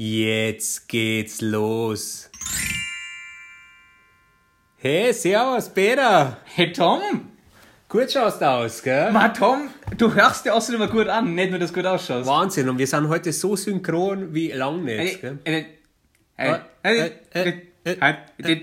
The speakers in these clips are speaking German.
Jetzt geht's los. Hey, servus, Peter. Hey Tom! Gut schaust du aus, gell? Ma Tom, du hörst dir außerdem immer gut an, nicht nur, dass du gut ausschaust. Wahnsinn, und wir sind heute so synchron wie lang nicht, Äh, gell? äh, äh, Äh, äh, äh, äh, äh,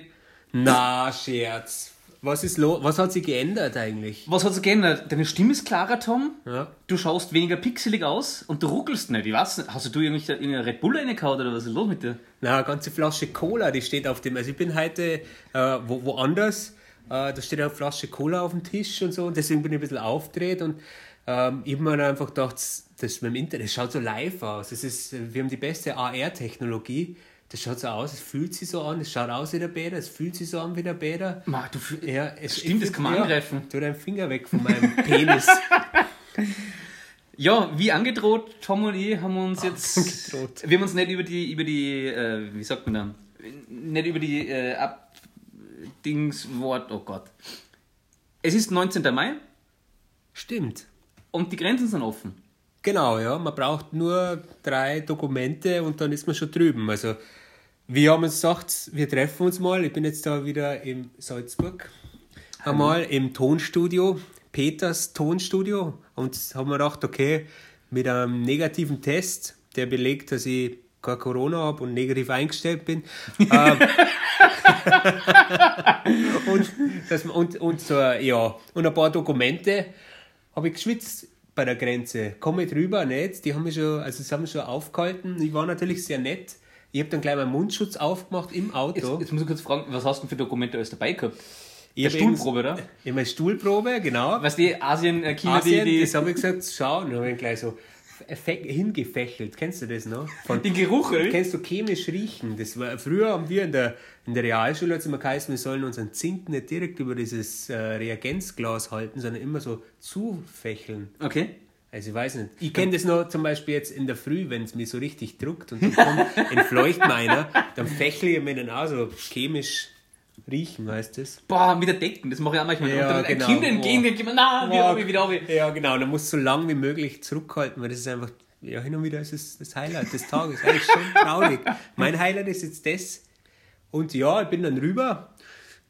Na, Scherz. Was ist los? Was hat sich geändert eigentlich? Was hat sich geändert? Deine Stimme ist klarer, Tom. Ja. Du schaust weniger pixelig aus und du ruckelst nicht. Ich weiß nicht, hast du irgendwelche- irgendeine Red Bull reingehauen oder was ist los mit dir? Na, eine ganze Flasche Cola, die steht auf dem. Also ich bin heute äh, wo, woanders. Äh, da steht eine Flasche Cola auf dem Tisch und so. Und deswegen bin ich ein bisschen aufgedreht. Und ähm, ich habe mir einfach gedacht, das beim Internet das schaut so live aus. Das ist, wir haben die beste AR-Technologie. Das schaut so aus, es fühlt sich so an, es schaut aus wie der Bäder, es fühlt sich so an wie der Bäder. Ma, du Ja, es Stimmt, das kann man angreifen. Tu deinen Finger weg von meinem Penis. Ja, wie angedroht, Tom und ich haben uns jetzt. Angedroht. Wir haben uns nicht über die, über die, äh, wie sagt man da? Nicht über die äh, Abdingswort, oh Gott. Es ist 19. Mai Stimmt. und die Grenzen sind offen. Genau, ja. Man braucht nur drei Dokumente und dann ist man schon drüben. Also, wir haben uns gesagt, wir treffen uns mal. Ich bin jetzt da wieder in Salzburg. Einmal im Tonstudio, Peters Tonstudio. Und haben wir gedacht, okay, mit einem negativen Test, der belegt, dass ich kein Corona habe und negativ eingestellt bin. ähm, und, das, und, und, so, ja, und ein paar Dokumente habe ich geschwitzt bei der Grenze. Komme ich drüber, nicht? Die haben mich schon, also sie haben mich schon aufgehalten. Ich war natürlich sehr nett. Ich habe dann gleich meinen Mundschutz aufgemacht im Auto. Jetzt, jetzt muss ich kurz fragen, was hast du denn für Dokumente alles dabei gehabt? ich Der Stuhlprobe, oder? Ich meine Stuhlprobe, genau. Weißt du, Asien, äh, China, Asien, die, das die, habe ich gesagt, schau, und dann habe ich gleich so hingefächelt. Kennst du das noch? Von, den Geruch, oder? Kennst du chemisch riechen? Das war, früher haben wir in der, in der Realschule hat's immer geheißen, wir sollen unseren Zink nicht direkt über dieses äh, Reagenzglas halten, sondern immer so zufächeln. Okay. Also ich weiß nicht. Ich kenne das noch zum Beispiel jetzt in der Früh, wenn es mir so richtig druckt und dann kommt, entfleucht mir einer, dann fächle ich mir dann auch so chemisch riechen, heißt das? Boah, mit der Decken, das mache ich auch manchmal. Ja, und dann genau. Kind entgegen, dann geht man, na, wieder runter, wieder runter. Ja, genau. Da musst du so lang wie möglich zurückhalten, weil das ist einfach, ja, hin und wieder ist es das Highlight des Tages. Eigentlich schon traurig. Mein Highlight ist jetzt das. Und ja, ich bin dann rüber.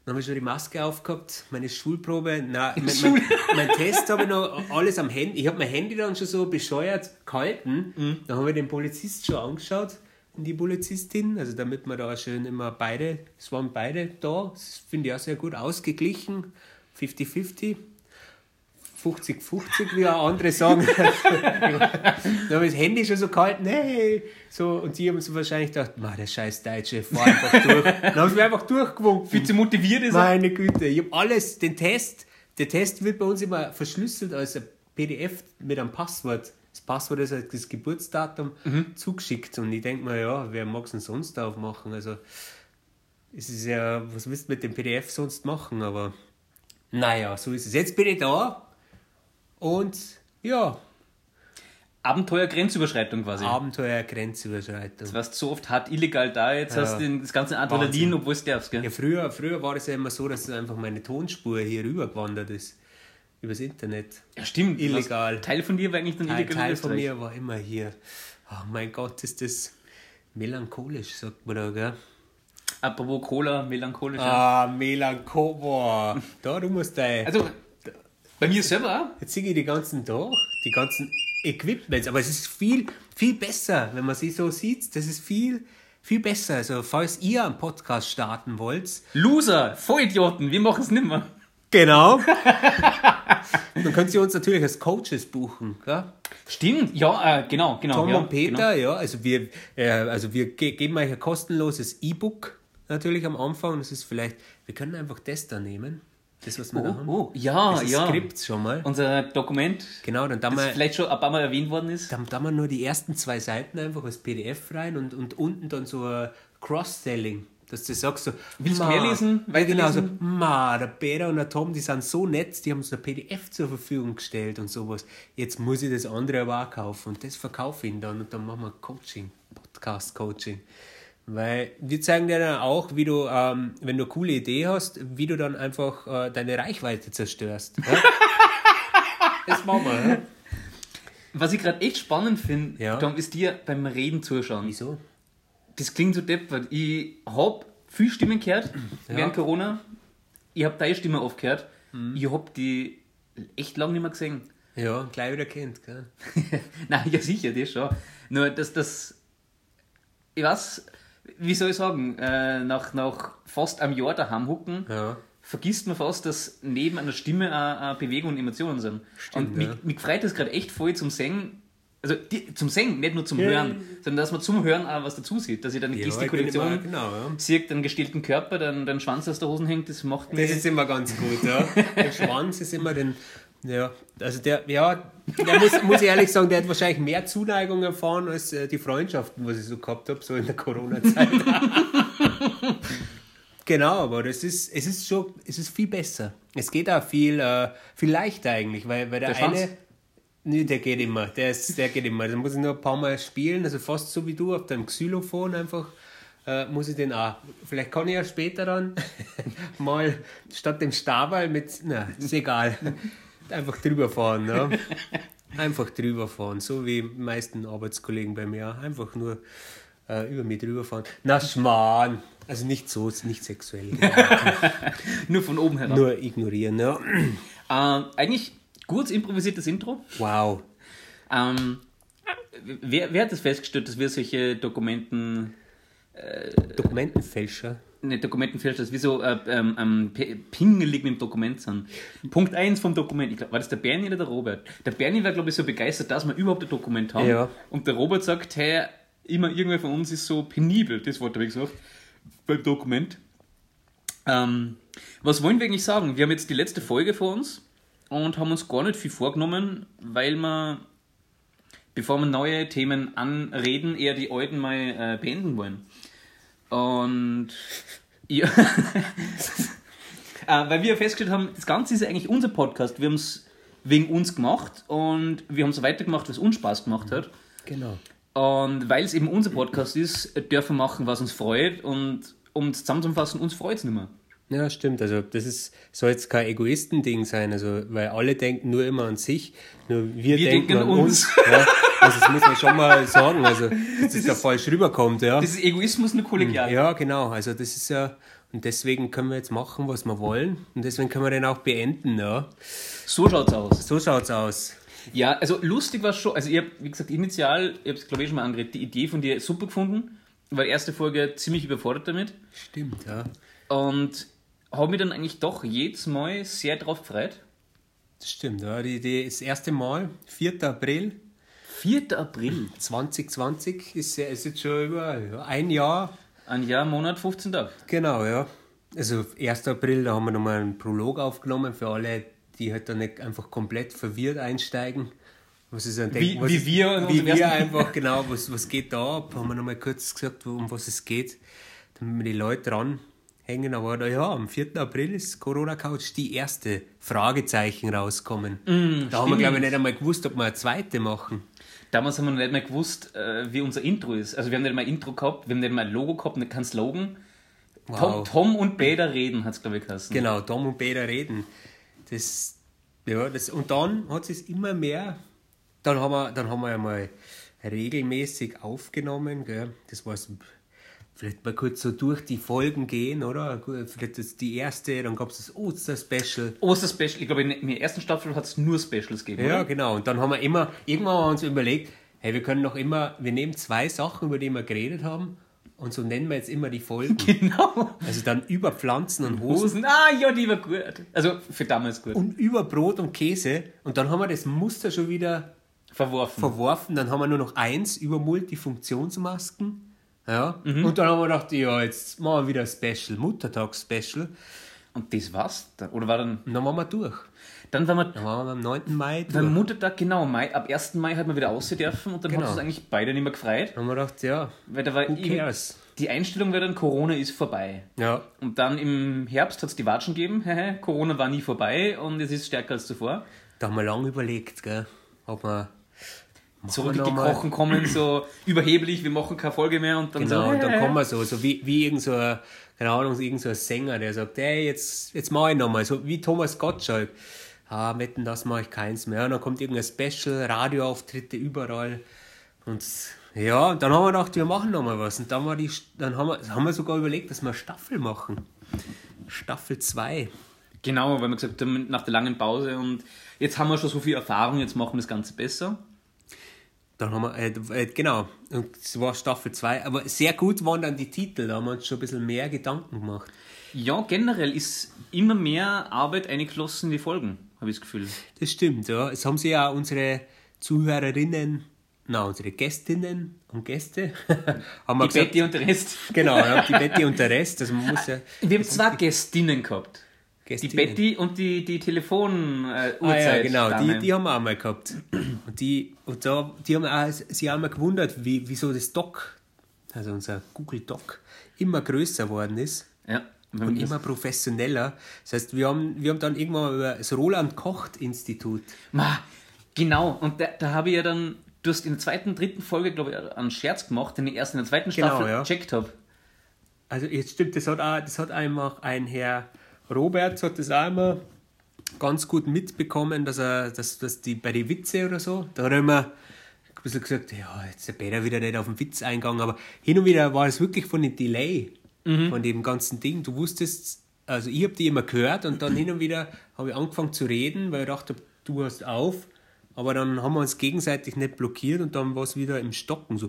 Dann habe ich schon die Maske aufgehabt, meine Schulprobe. Nein, mein, mein, mein Test habe ich noch alles am Handy. Ich habe mein Handy dann schon so bescheuert gehalten. Mhm. Dann habe ich den Polizist schon angeschaut die Polizistin. Also damit wir da schön immer beide, es waren beide da. Das finde ich auch sehr gut ausgeglichen. 50-50. 50-50, wie auch andere sagen. dann habe ich das Handy schon so gehalten, hey, so, und die haben so wahrscheinlich gedacht, "Ma, der scheiß Deutsche, fahr einfach durch. dann haben sie mich einfach durchgewunken. Viel zu motiviert ist. Meine Güte, ich habe alles, den Test, der Test wird bei uns immer verschlüsselt als ein PDF mit einem Passwort. Das Passwort ist halt das Geburtsdatum zugeschickt und ich denke mir, ja, wer mag es denn sonst aufmachen? Also, es ist ja, was willst du mit dem PDF sonst machen? Aber naja, so ist es. Jetzt bin ich da und ja, Abenteuer Grenzüberschreitung quasi. Abenteuer, Grenzüberschreitung. Du warst so oft hart illegal da, jetzt hast du das ganze Adrenalin, obwohl es darfst, gell? Ja, früher, früher war es ja immer so, dass einfach meine Tonspur hier rüber gewandert ist. Übers Internet. Ja, stimmt. Illegal. Was- Teil von dir war eigentlich dann Teil, illegal Teil von mir war immer hier. Oh mein Gott, ist das melancholisch, sagt man da, gell? Apropos Cola, melancholisch. Ah, melancholisch. Da, du musst dein. Also, bei mir selber auch. Jetzt sehe ich die ganzen da, die ganzen Equipments, aber es ist viel, viel besser, wenn man sie so sieht. Das ist viel, viel besser. Also, falls ihr einen Podcast starten wollt, Loser, Vollidioten, wir machen es nimmer. Genau, dann könnt ihr uns natürlich als Coaches buchen. Gell? Stimmt, ja, äh, genau, genau. Tom ja, und Peter, ja, also wir, äh, also wir ge geben euch ein kostenloses E-Book natürlich am Anfang. Das ist vielleicht, wir können einfach das da nehmen. Das, was wir da Genau. haben. Oh, oh, ja, das ist ja. Skript schon mal. Unser Dokument, Genau, dann da das mal, vielleicht schon ein paar Mal erwähnt worden ist. dann da mal nur die ersten zwei Seiten einfach als PDF rein und, und unten dann so ein Cross-Selling. Dass du sagst so, Willst du mehr lesen? Weil genau so, ma, der Peter und der Tom, die sind so nett, die haben uns ein PDF zur Verfügung gestellt und sowas. Jetzt muss ich das andere aber auch kaufen und das verkaufe ich dann und dann machen wir Coaching, Podcast-Coaching. Weil wir zeigen dir dann auch, wie du, ähm, wenn du eine coole Idee hast, wie du dann einfach äh, deine Reichweite zerstörst. Ja? das machen wir. Ja? Was ich gerade echt spannend finde, Ja. Tom, ist dir beim Reden zuschauen. Wieso? Das klingt so deppert. Ich hab viel Stimmen gehört während Corona. Ich hab deine Stimme oft gehört. Ich hab die echt lange nicht mehr gesehen. Ja, gleich wieder kennt, gell? Nein, ja sicher, das schon. Nur, dass das. Ich weiß, wie soll ich sagen, äh, nach, nach fast einem Jahr daheim hucken, Ja. vergisst man fast, dass neben einer Stimme auch, auch Bewegung und Emotionen sind. Stimmt, und mich, ja. mich freut das gerade echt voll zum Singen. Also die, zum Singen, nicht nur zum Ja, Hören, sondern dass man zum Hören auch was dazu sieht. Dass ich dann eine Ja, Gestikulätion immer- genau, ja. sieht, einen gestellten Körper, dann den Schwanz aus der Hosen hängt, das macht. Das ist immer ganz gut, ja. Der Schwanz ist immer den. Ja, also der, ja, der muss, muss ich ehrlich sagen, der hat wahrscheinlich mehr Zuneigung erfahren als äh, die Freundschaften, was ich so gehabt habe, so in der Corona-Zeit. genau, aber das ist, es ist schon, es ist viel besser. Es geht auch viel, äh, viel leichter eigentlich, weil, weil der, Der eine. Nee, der geht immer. Der, ist, der geht immer. Da muss ich nur ein paar Mal spielen, also fast so wie du auf deinem Xylophon einfach. Äh, muss ich den auch. Vielleicht kann ich ja später dann mal statt dem Stabal mit. Na, ist egal. Einfach drüber fahren. Ne? Einfach drüber fahren. So wie die meisten Arbeitskollegen bei mir. Einfach nur äh, über mich drüber fahren. Na, Schmarrn. Also nicht so, nicht sexuell. Nur von oben herab. nur ignorieren. Ja. Ähm, eigentlich kurz improvisiertes Intro. Wow. Ähm, wer, wer hat das festgestellt, dass wir solche Dokumenten, Dokumentenfälscher. nicht Dokumentenfälscher, dass wir so äh, ähm, pingelig mit dem Dokument sind? Punkt 1 vom Dokument, ich glaub, war das der Bernie oder der Robert? Der Bernie war, glaube ich, so begeistert, dass wir überhaupt ein Dokument haben. Ja. Und der Robert sagt, hey, immer irgendwer von uns ist so penibel, das Wort habe ich gesagt, beim Dokument. Ähm, was wollen wir eigentlich sagen? Wir haben jetzt die letzte Folge vor uns und haben uns gar nicht viel vorgenommen, weil wir, bevor wir neue Themen anreden, eher die alten mal äh, beenden wollen. Und ja, äh, weil wir festgestellt haben, das Ganze ist eigentlich unser Podcast. Wir haben es wegen uns gemacht und wir haben es weitergemacht, was uns Spaß gemacht hat. Genau. Und weil es eben unser Podcast ist, dürfen wir machen, was uns freut. Und um es zusammenzufassen, uns freut es nicht mehr. Ja, stimmt. Also das ist, soll jetzt kein Egoistending sein, also weil alle denken nur immer an sich, nur wir, Wir denken, denken an an uns. Ja, also das muss man schon mal sagen, also dass das, da falsch rüberkommt, ja. Das ist Egoismus nur kollegial. Ja, genau. Also das ist ja und deswegen können wir jetzt machen, was wir wollen und deswegen können wir den auch beenden, ja. So schaut's aus. So schaut's aus. Ja, also lustig war schon. Also ich habe, wie gesagt, initial, ich habe es glaube ich schon mal angeredet, die Idee von dir super gefunden. War die erste Folge ziemlich überfordert damit. Stimmt, ja. Und habe mich dann eigentlich doch jedes Mal sehr drauf gefreut. Das stimmt, ja. Die, die, das erste Mal, 4. April 4. April. 2020, ist, ja- ist jetzt schon über ein Jahr Ein Jahr, Monat, 15 Tage. Genau, ja. Also 1. April, da haben wir nochmal einen Prolog aufgenommen für alle, die halt dann nicht einfach komplett verwirrt einsteigen. Was ist ein Wie- was wie ist, wir Wie wir einfach, genau, was, was geht da ab? Haben wir nochmal kurz gesagt, um was es geht, damit wir die Leute dranhängen. Aber da, ja, am 4. April ist Corona Couch die erste Fragezeichen rauskommen. da haben wir, glaube ich, nicht einmal gewusst, ob wir eine zweite machen. Damals haben wir noch nicht mehr gewusst, äh, wie unser Intro ist. Also wir haben nicht mal ein Intro gehabt, wir haben nicht mal ein Logo gehabt, nicht kein Slogan. Tom, Wow. Tom und Bäder reden, hat es glaube ich geheißen. Genau, Tom und Peter reden. Das, ja, das, und dann hat es immer mehr, dann haben wir, dann haben wir einmal regelmäßig aufgenommen, gell? das war so, vielleicht mal kurz so durch die Folgen gehen, oder? Vielleicht das die erste, dann gab es das Oster-Special. Oster-Special, ich glaube in der ersten Staffel hat es nur Specials gegeben. Ja, oder? genau. Und dann haben wir immer, irgendwann haben wir uns überlegt, hey, wir können doch immer, wir nehmen zwei Sachen, über die wir geredet haben, und so nennen wir jetzt immer die Folgen. Genau. Also dann über Pflanzen und Hosen. Hosen, ah ja, die war gut. Also für damals gut. und über Brot und Käse. Und dann haben wir das Muster schon wieder Verworfen. verworfen. Dann haben wir nur noch eins über Multifunktionsmasken. Ja. Mhm. Und dann haben wir gedacht, ja, jetzt machen wir wieder ein Special, Muttertags-Special. Und das war's. dann. Oder war dann. Und dann waren wir durch. Dann waren wir Dann waren wir am 9. Mai durch. beim Muttertag, genau, Mai, ab 1. Mai hat man wieder aussehen dürfen und dann Genau. hat uns eigentlich beide nicht mehr gefreut. Dann haben wir gedacht, ja, Weil da war who cares? die Einstellung war dann, Corona ist vorbei. Ja, Und dann im Herbst hat es die Watschen gegeben, Corona war nie vorbei und es ist stärker als zuvor. da haben wir lange überlegt, gell, ob wir... machen wir noch mal- Zurückgekrochen kommen, so überheblich, wir machen keine Folge mehr und dann Genau, so. und dann kommen wir so, so wie, wie irgend so ein, keine Ahnung, irgend so ein Sänger, der sagt, hey, jetzt, jetzt mach ich nochmal, so wie Thomas Gottschalk. Ah, wetten, das mache ich keins mehr. Und dann kommt irgendein Special, Radioauftritte überall. Und Ja, dann haben wir gedacht, wir machen noch mal was. Und dann, war die, dann haben, wir, haben wir sogar überlegt, dass wir Staffel machen. Staffel 2. Genau, weil wir gesagt haben, nach der langen Pause und jetzt haben wir schon so viel Erfahrung, jetzt machen wir das Ganze besser. Dann haben wir, äh, äh, genau, und es war Staffel 2. Aber sehr gut waren dann die Titel, da haben wir uns schon ein bisschen mehr Gedanken gemacht. Ja, generell ist immer mehr Arbeit eingeflossen in die Folgen, habe ich das Gefühl. Das stimmt, ja. Es haben sich ja unsere Zuhörerinnen, na, unsere Gästinnen und Gäste, haben wir Die Betty und der Rest. Genau, ja, die Betty und der Rest. Also man muss ja, Wir haben zwei Gästinnen gehabt. Die Gästinnen. Betty und die, die telefon äh, Ah ja, genau, die, Dame. die haben wir auch mal gehabt. Und, die, und da, die haben auch, sie haben mal gewundert, wie, wieso das Doc, also unser Google Doc, immer größer worden ist Ja, und immer professioneller. Das heißt, wir haben, wir haben dann irgendwann mal über das Roland-Kocht-Institut, Ma, genau, und da, da habe ich ja dann, du hast in der zweiten, dritten Folge, glaube ich, einen Scherz gemacht, den ich erst in der zweiten Genau, Staffel ja. gecheckt habe. also jetzt stimmt, das hat, auch, das hat einfach ein Herr Robert, hat das auch immer ganz gut mitbekommen, dass er, dass, dass die bei den Witze oder so, da hat er immer ein bisschen gesagt, ja, jetzt ist der Peter wieder nicht auf den Witz eingegangen, aber hin und wieder war es wirklich von dem Delay, von dem ganzen Ding. Du wusstest, also ich habe die immer gehört und dann hin und wieder habe ich angefangen zu reden, weil ich dachte, du hast auf, aber dann haben wir uns gegenseitig nicht blockiert und dann war es wieder im Stocken so.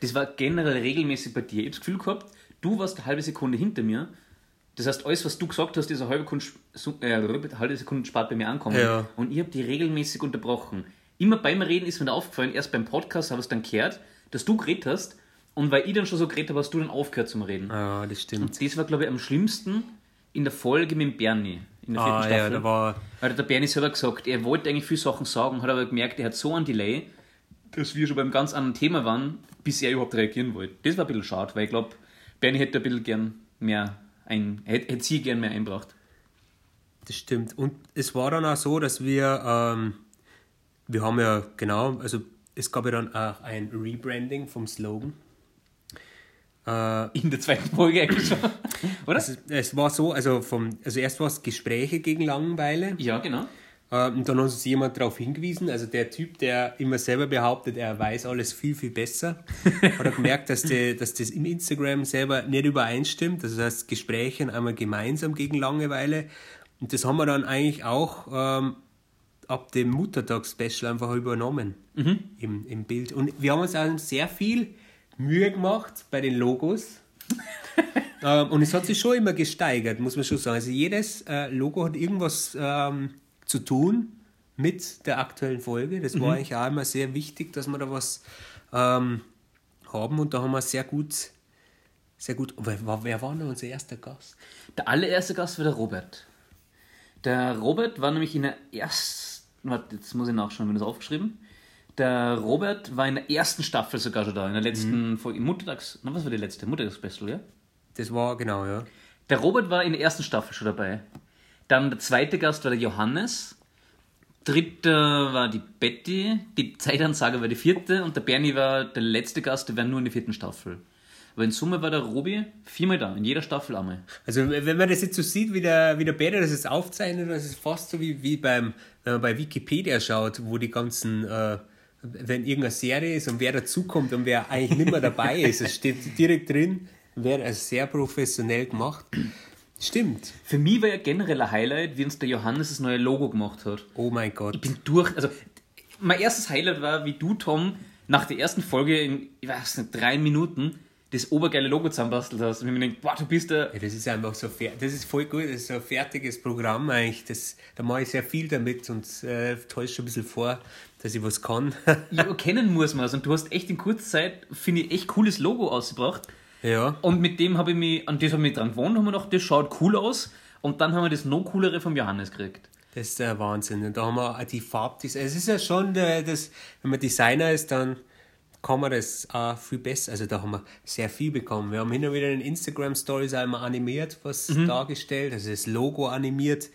Das war generell regelmäßig bei dir. Ich habe das Gefühl gehabt, du warst eine halbe Sekunde hinter mir. Das heißt, alles, was du gesagt hast, ist eine halbe Sekunde, äh, halbe Sekunde spart bei mir ankommen. Ja. Und ich habe die regelmäßig unterbrochen. Immer beim Reden ist mir da aufgefallen, erst beim Podcast habe ich es dann gehört, dass du geredet hast. Und weil ich dann schon so geredet habe, hast du dann aufgehört zum Reden. Ja, das stimmt. Das war, glaube ich, am schlimmsten in der Folge mit dem Bernie. In der vierten Ah, Staffel. ja, da war Weil der Bernie selber gesagt, er wollte eigentlich viele Sachen sagen, hat aber gemerkt, er hat so einen Delay, dass wir schon beim ganz anderen Thema waren, bis er überhaupt reagieren wollte. Das war ein bisschen schade, weil ich glaube, Bernie hätte ein bisschen gern mehr ein, hätte, hätte sie gern mehr einbracht. Das stimmt. Und es war dann auch so, dass wir, ähm, wir haben ja, genau, also es gab ja dann auch ein Rebranding vom Slogan. Äh, In der zweiten Folge eigentlich schon. Oder? es, es war so, also, vom, also erst war es Gespräche gegen Langeweile. ja, genau. Äh, und dann hat uns jemand darauf hingewiesen, also der Typ, der immer selber behauptet, er weiß alles viel, viel besser, hat er gemerkt, dass, die, dass das im Instagram selber nicht übereinstimmt. Das heißt, Gespräche einmal gemeinsam gegen Langeweile. Und das haben wir dann eigentlich auch ähm, ab dem Muttertags-Special einfach übernommen im, im Bild. Und wir haben uns auch sehr viel Mühe gemacht bei den Logos. Ähm, und es hat sich schon immer gesteigert, muss man schon sagen. Also jedes äh, Logo hat irgendwas ähm, zu tun mit der aktuellen Folge. Das war eigentlich auch immer sehr wichtig, dass wir da was ähm, haben. Und da haben wir sehr gut, sehr gut. Wer, war- wer war denn unser erster Gast? Der allererste Gast war der Robert. Der Robert war nämlich in der ersten, warte, jetzt muss ich nachschauen, wenn das aufgeschrieben. Der Robert war in der ersten Staffel sogar schon da, in der letzten Folge, im Muttertags, na, was war die letzte? Muttertags-Special, ja? Das war genau, ja. Der Robert war in der ersten Staffel schon dabei. Dann der zweite Gast war der Johannes. Dritter war die Betty. Die Zeitansager war die vierte. Und der Bernie war der letzte Gast, der war nur in der vierten Staffel. Aber in Summe war der Robi viermal da, in jeder Staffel einmal. Also wenn man das jetzt so sieht, wie der, wie der Peter das jetzt aufzeichnet, das ist fast so wie, wie beim, wenn man bei Wikipedia schaut, wo die ganzen, äh, wenn irgendeine Serie ist und wer dazukommt und wer eigentlich nicht mehr dabei ist, es steht direkt drin, wer also sehr professionell gemacht. Stimmt. Für mich war ja generell ein Highlight, wie uns der Johannes das neue Logo gemacht hat. Oh mein Gott. Ich bin durch. Also, mein erstes Highlight war, wie du, Tom, nach der ersten Folge in, ich weiß nicht, drei Minuten das obergeile Logo zusammenbastelt hast. Und ich mir denke, boah, du bist der. Ja, das ist einfach so fer das ist voll gut, das ist so ein fertiges Programm eigentlich. Das, da mache ich sehr viel damit und äh, täusche schon ein bisschen vor, dass ich was kann. Ja, kennen muss man es. Und du hast echt in kurzer Zeit, finde ich, echt cooles Logo ausgebracht. Ja. Und mit dem habe ich mich, an das habe ich mich dran gewohnt, haben wir gedacht, das schaut cool aus. Und dann haben wir das noch coolere vom Johannes gekriegt. Das ist der Wahnsinn. Und da haben wir auch die Farbdesign. Es ist ja schon, äh, das, wenn man Designer ist, dann kann man das auch viel besser. Also da haben wir sehr viel bekommen. Wir haben hin und wieder in Instagram Stories einmal animiert, was dargestellt. Also das Logo animiert.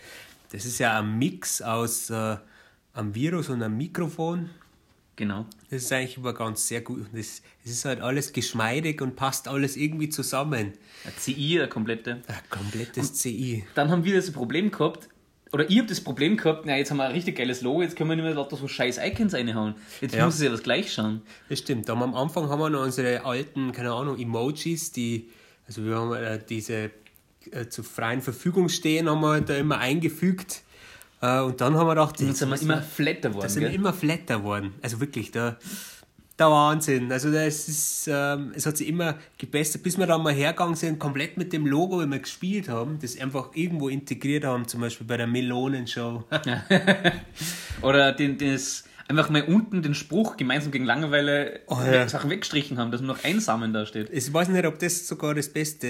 Das ist ja ein Mix aus äh, einem Virus und einem Mikrofon. Genau. Das ist eigentlich immer ganz sehr gut. Und es ist halt alles geschmeidig und passt alles irgendwie zusammen. Ein CI, eine komplette. Ein komplettes CI. Dann haben wir das Problem gehabt, oder ich habe das Problem gehabt, na, jetzt haben wir ein richtig geiles Logo, jetzt können wir nicht mehr lauter so scheiß Icons reinhauen. Jetzt Ja. muss es ja das gleich schauen. Das stimmt. Aber am Anfang haben wir noch unsere alten, keine Ahnung, Emojis, die, also wir haben äh, diese äh, zur freien Verfügung stehen, haben wir da immer eingefügt. Äh, und dann haben wir gedacht, jetzt sind wir immer flatter geworden. da sind wir immer flatter geworden. Also wirklich, der, der Wahnsinn. Also das ist, ähm, es hat sich immer gebessert, bis wir dann mal hergegangen sind, komplett mit dem Logo, wie wir gespielt haben, das einfach irgendwo integriert haben, zum Beispiel bei der Melonenshow. Oder den, das, einfach mal unten den Spruch gemeinsam gegen Langeweile Oh, ja. Sachen weggestrichen haben, dass nur noch Einsamen da steht. Ich weiß nicht, ob das sogar das beste,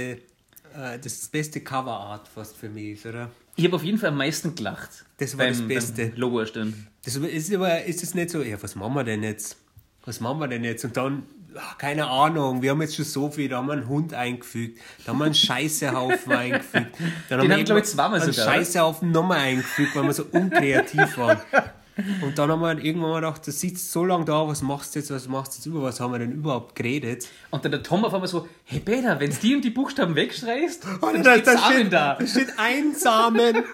äh, das beste Coverart fast für mich ist, oder? Ich habe auf jeden Fall am meisten gelacht. Das war das Beste. Beim Logo erstellen. Das ist aber ist es nicht so, ja, was machen wir denn jetzt? Was machen wir denn jetzt? Und dann, ach, keine Ahnung, wir haben jetzt schon so viel, da haben wir einen Hund eingefügt, da haben wir einen Scheißehaufen eingefügt. Dann Den haben wir, wir glaub ich, zweimal einen sogar, oder? Scheißehaufen nochmal eingefügt, weil wir so unkreativ waren. Und dann haben wir irgendwann mal gedacht, du sitzt so lange da, was machst du jetzt, was machst du jetzt, über was haben wir denn überhaupt geredet? Und dann der Tom auf einmal so, hey Peter, wenn du die und die Buchstaben wegstreichst, dann da, steht da, Samen steht, da. da steht Einsamen.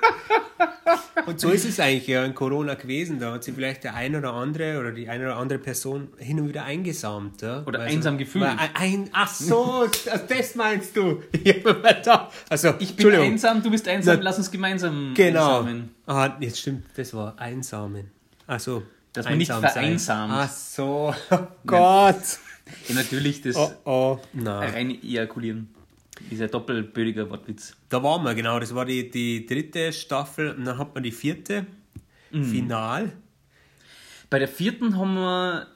Und so ist es eigentlich ja in Corona gewesen. Da hat sich vielleicht der eine oder andere oder die eine oder andere Person hin und wieder eingesamt. Ja? Oder Weil einsam gefühlt. ein, ein, ach so, das, das meinst du. Ich, also, Ich bin einsam, du bist einsam, Na, lass uns gemeinsam Genau. einsamen. Ah, jetzt stimmt, das war Einsamen. Ach so. Dass man nicht einsam vereinsamt. Ach so, oh Gott. Ja, natürlich das Oh, oh. Nein. reine Ejakulieren. Dieser doppelbödiger Wortwitz. Da waren wir, genau. Das war die, die dritte Staffel und dann hat man die vierte. Mhm. Final. Bei der vierten haben wir,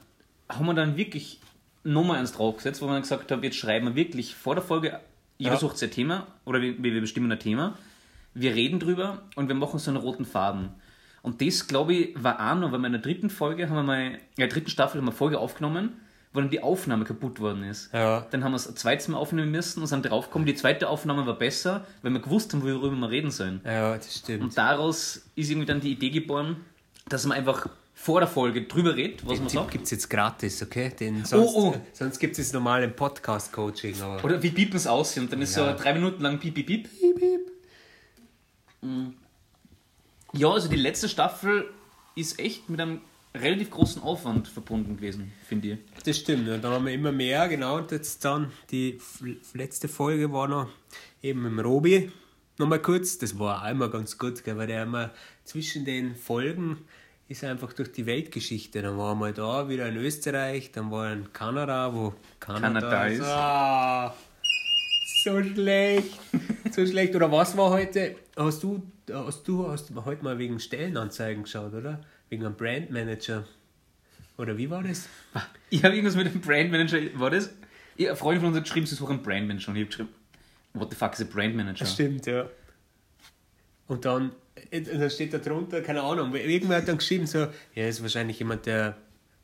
haben wir dann wirklich nochmal eins draufgesetzt, wo wir dann gesagt haben, jetzt schreiben wir wirklich vor der Folge, jeder Ja. sucht sein Thema oder wir, wir bestimmen ein Thema, wir reden drüber und wir machen so einen roten Faden. Und das, glaube ich, war auch noch, weil wir in der dritten Folge haben wir mal, in der dritten Staffel haben wir eine Folge aufgenommen, wo dann die Aufnahme kaputt worden ist. Ja. Dann haben wir es ein zweites Mal aufnehmen müssen und sind draufgekommen, die zweite Aufnahme war besser, weil wir gewusst haben, worüber wir reden sollen. Ja, das stimmt. Und daraus ist irgendwie dann die Idee geboren, dass man einfach vor der Folge drüber redet, was man Den Tipp sagt. gibt es jetzt gratis, okay? Den sonst Oh, oh. sonst gibt es jetzt normal im Podcast-Coaching. Oder wie piepen es aus und dann ist Ja. so drei Minuten lang piep, piep, piep. piep, piep. Mm. Ja, also die letzte Staffel ist echt mit einem relativ großen Aufwand verbunden gewesen, finde ich. das stimmt. Und dann haben wir immer mehr, genau. Und jetzt dann die letzte Folge war noch eben mit dem Robi. Nochmal kurz, das war auch immer ganz gut, gell, weil der immer zwischen den Folgen ist einfach durch die Weltgeschichte. Dann war er mal da, wieder in Österreich, dann war er in Kanada, wo Kanada, Kanada ist. Ah, so schlecht. so schlecht. Oder was war heute? Hast du, hast du hast heute mal wegen Stellenanzeigen geschaut, oder? Wegen einem Brandmanager. Oder wie war das? Ich habe irgendwas mit dem Brandmanager, war das? Ja, eine Freundin von uns hat geschrieben, sie suchen einen Brandmanager und ich habe geschrieben, what the fuck is a Brandmanager? Stimmt, ja. Und dann, äh, dann steht da drunter, keine Ahnung, irgendwer hat dann geschrieben, so, ja, ist wahrscheinlich jemand, der,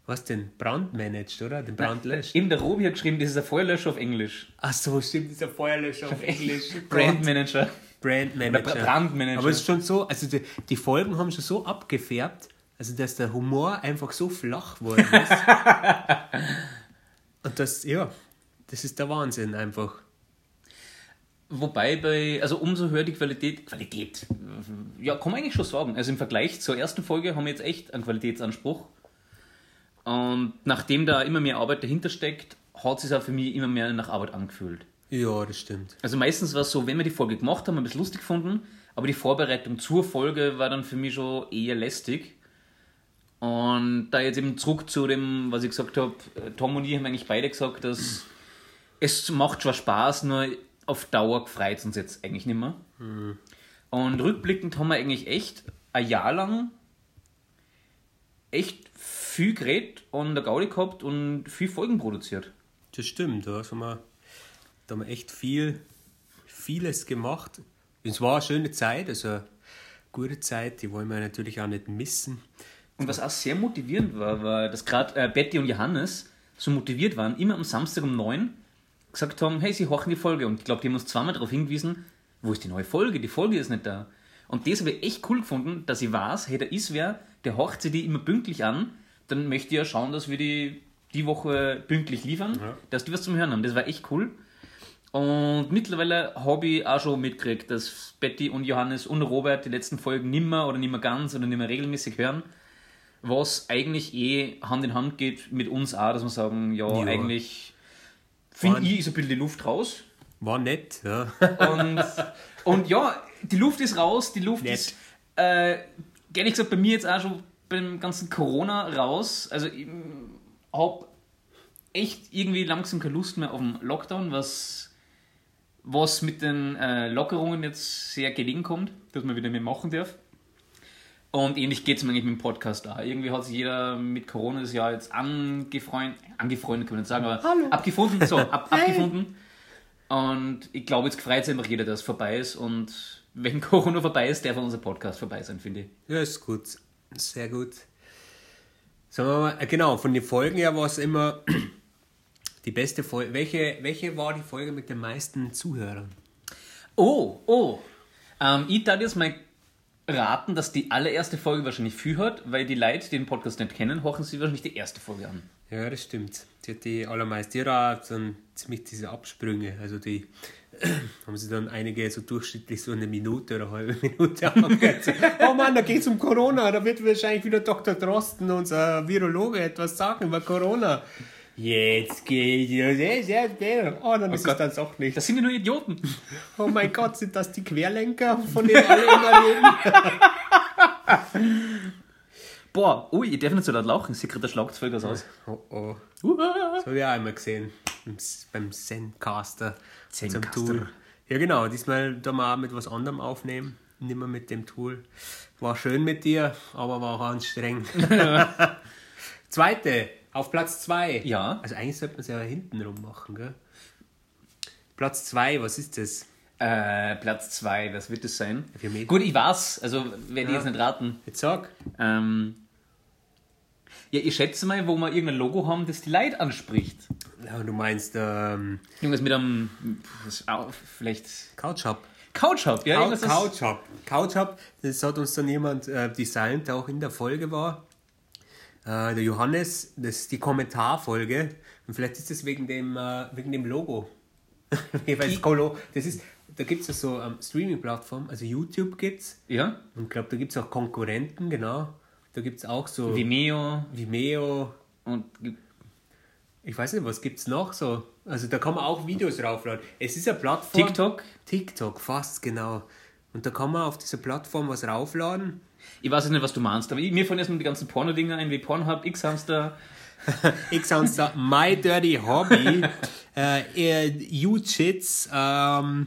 was den Brand managt, oder? Den Brand löscht. Eben der Robi hat geschrieben, das ist ein Feuerlöscher auf Englisch. Ach so, stimmt, dieser Feuerlöscher auf Englisch. Brandmanager. Brandmanager. Oder Brandmanager. Aber es ist schon so, also die, die Folgen haben schon so abgefärbt, also dass der Humor einfach so flach worden ist. Und das, ja, das ist der Wahnsinn einfach. Wobei bei, also umso höher die Qualität, Qualität, ja, kann man eigentlich schon sagen. Also im Vergleich zur ersten Folge haben wir jetzt echt einen Qualitätsanspruch. Und nachdem da immer mehr Arbeit dahinter steckt, hat es sich auch für mich immer mehr nach Arbeit angefühlt. Ja, das stimmt. Also meistens war es so, wenn wir die Folge gemacht haben, haben wir es lustig gefunden, aber die Vorbereitung zur Folge war dann für mich schon eher lästig. Und da jetzt eben zurück zu dem, was ich gesagt habe, Tom und ich haben eigentlich beide gesagt, dass es macht zwar Spaß, nur auf Dauer gefreut es uns jetzt eigentlich nicht mehr. Und rückblickend haben wir eigentlich echt ein Jahr lang echt viel geredet und der Gaudi gehabt und viel Folgen produziert. Das stimmt, da haben wir, da haben wir echt viel, vieles gemacht. Es war eine schöne Zeit, also eine gute Zeit, die wollen wir natürlich auch nicht missen. Und was auch sehr motivierend war, war, dass gerade äh, Betty und Johannes so motiviert waren, immer am Samstag um 9 gesagt haben, hey, sie horchen die Folge. Und ich glaube, die haben uns zweimal darauf hingewiesen, wo ist die neue Folge? Die Folge ist nicht da. Und das habe ich echt cool gefunden, dass ich weiß, hey, da ist wer, der horcht sie die immer pünktlich an, dann möchte ich ja schauen, dass wir die die Woche pünktlich liefern, Ja. dass die was zum Hören haben. Das war echt cool. Und mittlerweile habe ich auch schon mitgekriegt, dass Betty und Johannes und Robert die letzten Folgen nimmer oder nimmer ganz oder nimmer regelmäßig hören. Was eigentlich eh Hand in Hand geht mit uns auch, dass wir sagen, ja, Ja. eigentlich finde ich, ist ein bisschen die Luft raus. War nett, ja. Und, und ja, die Luft ist raus, die Luft Nett. ist, äh, ehrlich gesagt, bei mir jetzt auch schon beim ganzen Corona raus. Also ich habe echt irgendwie langsam keine Lust mehr auf den Lockdown, was, was mit den äh, Lockerungen jetzt sehr gelegen kommt, dass man wieder mehr machen darf. Und ähnlich geht es mir eigentlich mit dem Podcast auch. Irgendwie hat sich jeder mit Corona das Jahr jetzt angefreundet, angefreundet kann man nicht sagen, aber Hallo. abgefunden, so, ab, Hey. abgefunden. Und ich glaube, jetzt freut sich einfach jeder, dass es vorbei ist. Und wenn Corona vorbei ist, darf unser Podcast vorbei sein, finde ich. Ja, ist gut. Sehr gut. Sagen wir mal, äh, genau, von den Folgen her war es immer die beste Folge. Welche, welche war die Folge mit den meisten Zuhörern? Oh, oh. Ähm, ich darf jetzt mal raten, dass die allererste Folge wahrscheinlich viel hat, weil die Leute, die den Podcast nicht kennen, horchen sie wahrscheinlich die erste Folge an. Ja, das stimmt. Die hat die allermeisten. Die hat auch dann ziemlich diese Absprünge. Also die haben sie dann einige so durchschnittlich so eine Minute oder eine halbe Minute angehört. Oh Mann, da geht es um Corona. Da wird wahrscheinlich wieder Dr. Drosten, unser Virologe, etwas sagen über Corona. Jetzt geht es. Jetzt, jetzt. Oh, dann ist Gott. es das auch nicht. Das sind ja nur Idioten. Oh mein Gott, sind das die Querlenker, von denen alle immer reden? Boah, ui, ich darf nicht so laut lachen, sieht gerade der Schlagzeug aus. Oh oh. Uah. Das habe ich auch einmal gesehen. Beim, beim Zencaster. Zencaster. Tool. Ja, genau. Diesmal da mal mit was anderem aufnehmen. Nicht mehr mit dem Tool. War schön mit dir, aber war auch anstrengend. Zweite, auf Platz zwei. Ja. Also eigentlich sollte man es ja hinten rum machen, gell? Platz zwei, was ist das? Äh, Platz 2, was wird das sein? Für mich. Gut, ich weiß, also werde ich Ja. jetzt nicht raten. Jetzt sag. Ähm, ja, ich schätze mal, wo wir irgendein Logo haben, das die Leute anspricht. Ja, du meinst ähm, Irgendwas mit einem, vielleicht Couch Hub. Couch Hub, ja? Couch, irgendwas, das- Couch Hub. Couch Hub, das hat uns dann jemand äh, designt, der auch in der Folge war. Äh, der Johannes, das ist die Kommentarfolge. Und vielleicht ist das wegen dem, äh, wegen dem Logo. Ich weiß, Ich- Kolo, das ist, da gibt es ja so ähm, Streaming-Plattformen, also YouTube gibt's. Ja? Und ich glaube, da gibt es auch Konkurrenten, genau. Da gibt es auch so Vimeo Vimeo. und Ich weiß nicht, was gibt es noch so? Also da kann man auch Videos raufladen. Es ist eine Plattform. TikTok. TikTok, fast genau. Und da kann man auf dieser Plattform was raufladen. Ich weiß nicht, was du meinst, aber ich, mir fallen erstmal die ganzen Porno-Dinger ein, wie Pornhub, X-Hamster. Da My Dirty Hobby, äh, äh, U-Chits, ähm,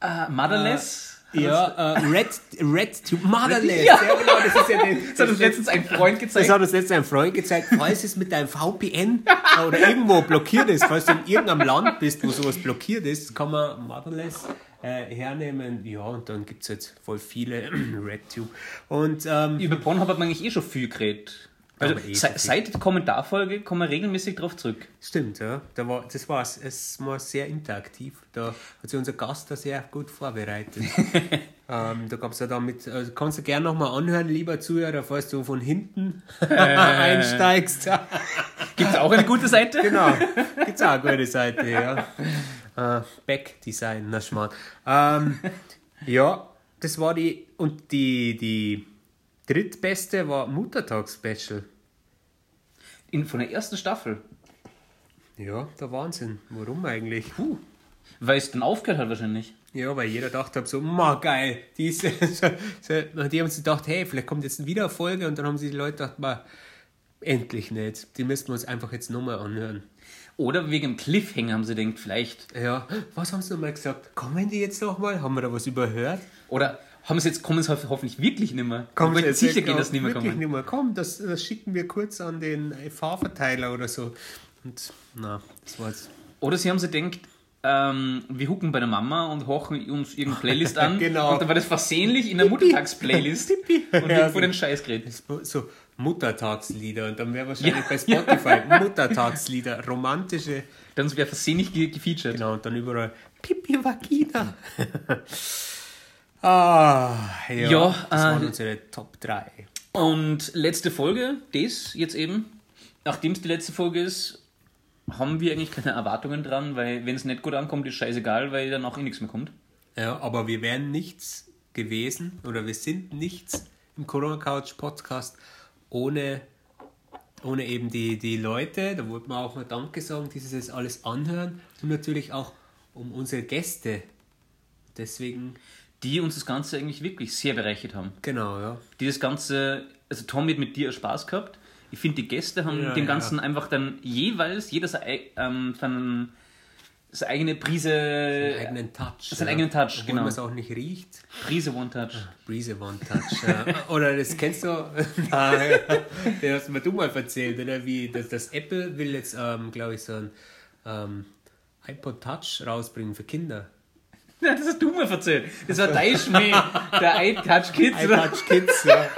Äh, Motherless. Ja, äh, Red, Red to Motherless. Ja. Ja. genau, das ist ja den, Das hat uns letztens ein Freund das gezeigt. hat uns letztens ein Freund gezeigt, falls es mit deinem VPN oder irgendwo blockiert ist, falls du in irgendeinem Land bist, wo sowas blockiert ist, kann man Motherless äh, hernehmen. Ja, und dann gibt es jetzt voll viele RedTube. Und ähm, Über Pornhub hat man eigentlich eh schon viel geredet. Also eh seit der Kommentarfolge kommen wir regelmäßig drauf zurück. Stimmt, ja. Da war, das war's. Es war sehr interaktiv. Da hat sich unser Gast da sehr gut vorbereitet. ähm, da gab es ja damit, also kannst du gerne nochmal anhören, lieber Zuhörer, falls du von hinten einsteigst. Gibt es auch eine gute Seite? genau, gibt's auch eine gute Seite, ja. Äh, Backdesign, na schmarrn. Ähm, ja, das war die, und die, die drittbeste war Muttertags-Special. In, von der ersten Staffel. Ja, der Wahnsinn. Warum eigentlich? Puh. Weil es dann aufgehört hat wahrscheinlich. Ja, weil jeder dachte so, ma geil, die, ist, so, so, die haben sich gedacht, hey, vielleicht kommt jetzt wieder eine Folge und dann haben sich die Leute gedacht, ma, endlich nicht. Die müssten wir uns einfach jetzt nochmal anhören. Oder wegen dem Cliffhanger haben sie gedacht, vielleicht. Ja, was haben sie nochmal gesagt? Kommen die jetzt nochmal? Haben wir da was überhört? Oder haben sie jetzt, kommen sie ho- hoffentlich wirklich nicht mehr. Sie wollten jetzt sicher gehen, dass nicht mehr wirklich kommen. nicht mehr kommen? Das, das schicken wir kurz an den Fahrverteiler oder so. Und na, das war's. Oder sie haben sich gedacht, ähm, wir hucken bei der Mama und horchen uns irgendeine Playlist an. Genau. Und dann war das versehentlich in der Muttertags-Playlist. Und wir vor den Scheiß geredet. So Muttertagslieder und dann wäre wahrscheinlich Ja, bei Spotify Muttertagslieder, romantische Dann wäre versehentlich ge gefeatured. Genau, und dann überall Pipi Vagina. Ah, ja. Ja, das waren äh, unsere Top 3. Und letzte Folge, das jetzt eben, nachdem es die letzte Folge ist, haben wir eigentlich keine Erwartungen dran, weil wenn es nicht gut ankommt, ist scheißegal, weil dann auch eh nichts mehr kommt. Ja, aber wir wären nichts gewesen oder wir sind nichts im Corona Couch Podcast ohne, ohne eben die, die Leute. Da wollte man auch mal Danke sagen, die sich das alles anhören und natürlich auch um unsere Gäste. Deswegen, Die uns das Ganze eigentlich wirklich sehr bereichert haben. genau, ja. Die das Ganze, also Tom hat mit dir Spaß gehabt. Ich finde, die Gäste haben Ja, dem ja. Ganzen einfach dann jeweils, jeder sein, ähm, seinen, seine eigene Prise, Einen eigenen Touch. seinen eigenen Touch, Obwohl genau. man es auch nicht riecht. Prise One Touch. Breeze One Touch. ja. Oder das kennst du, Nein, den hast mir du mal erzählt, oder? Wie das, das Apple will jetzt, ähm, glaube ich, so ein ähm, iPod Touch rausbringen für Kinder. Ja, das hast du mir erzählt. Das war dein Schmäh. Der iTouch Kids. iTouch Kids, ja.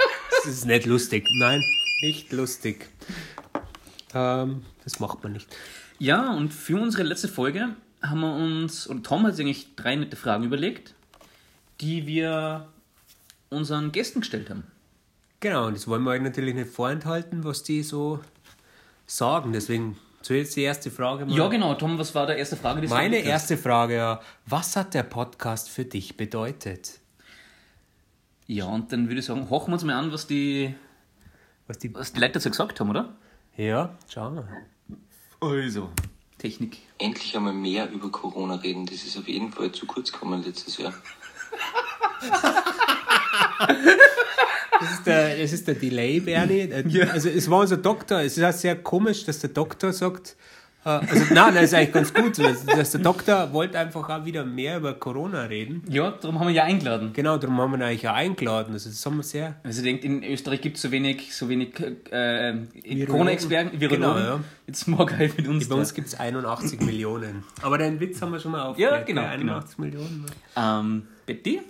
Das ist nicht lustig. Nein, nicht lustig. Ähm, das macht man nicht. Ja, und für unsere letzte Folge haben wir uns, und Tom hat sich eigentlich drei nette Fragen überlegt, die wir unseren Gästen gestellt haben. Genau, und das wollen wir euch natürlich nicht vorenthalten, was die so sagen. Deswegen zuerst die erste Frage. mal. Ja, genau. Tom, was war der erste Frage? Meine erste Frage, ja. Was hat der Podcast für dich bedeutet? Ja, und dann würde ich sagen, hochen wir uns mal an, was die, Was die was die Leute dazu gesagt haben, oder? ja, schauen wir. Also. Technik. endlich einmal mehr über Corona reden. Das ist auf jeden Fall zu kurz gekommen letztes Jahr. Das ist der, das ist der Delay, Bernie. Äh, Also es war unser Doktor. Es ist auch sehr komisch, dass der Doktor sagt, äh, also nein, das ist eigentlich ganz gut, dass der Doktor wollte einfach auch wieder mehr über Corona reden. Ja, darum haben wir ja eingeladen. Genau, darum haben wir ihn eigentlich auch eingeladen. Also das haben wir sehr... Also ihr denkt, in Österreich gibt es so wenig, so wenig äh, Virologen. Corona-Experten, Virologen. Genau, ja. Jetzt mag er halt mit uns Bei uns gibt es 81 Millionen. Aber den Witz haben wir schon mal aufgeklärt. genau, gell? 81 Millionen. Ähm, Betty?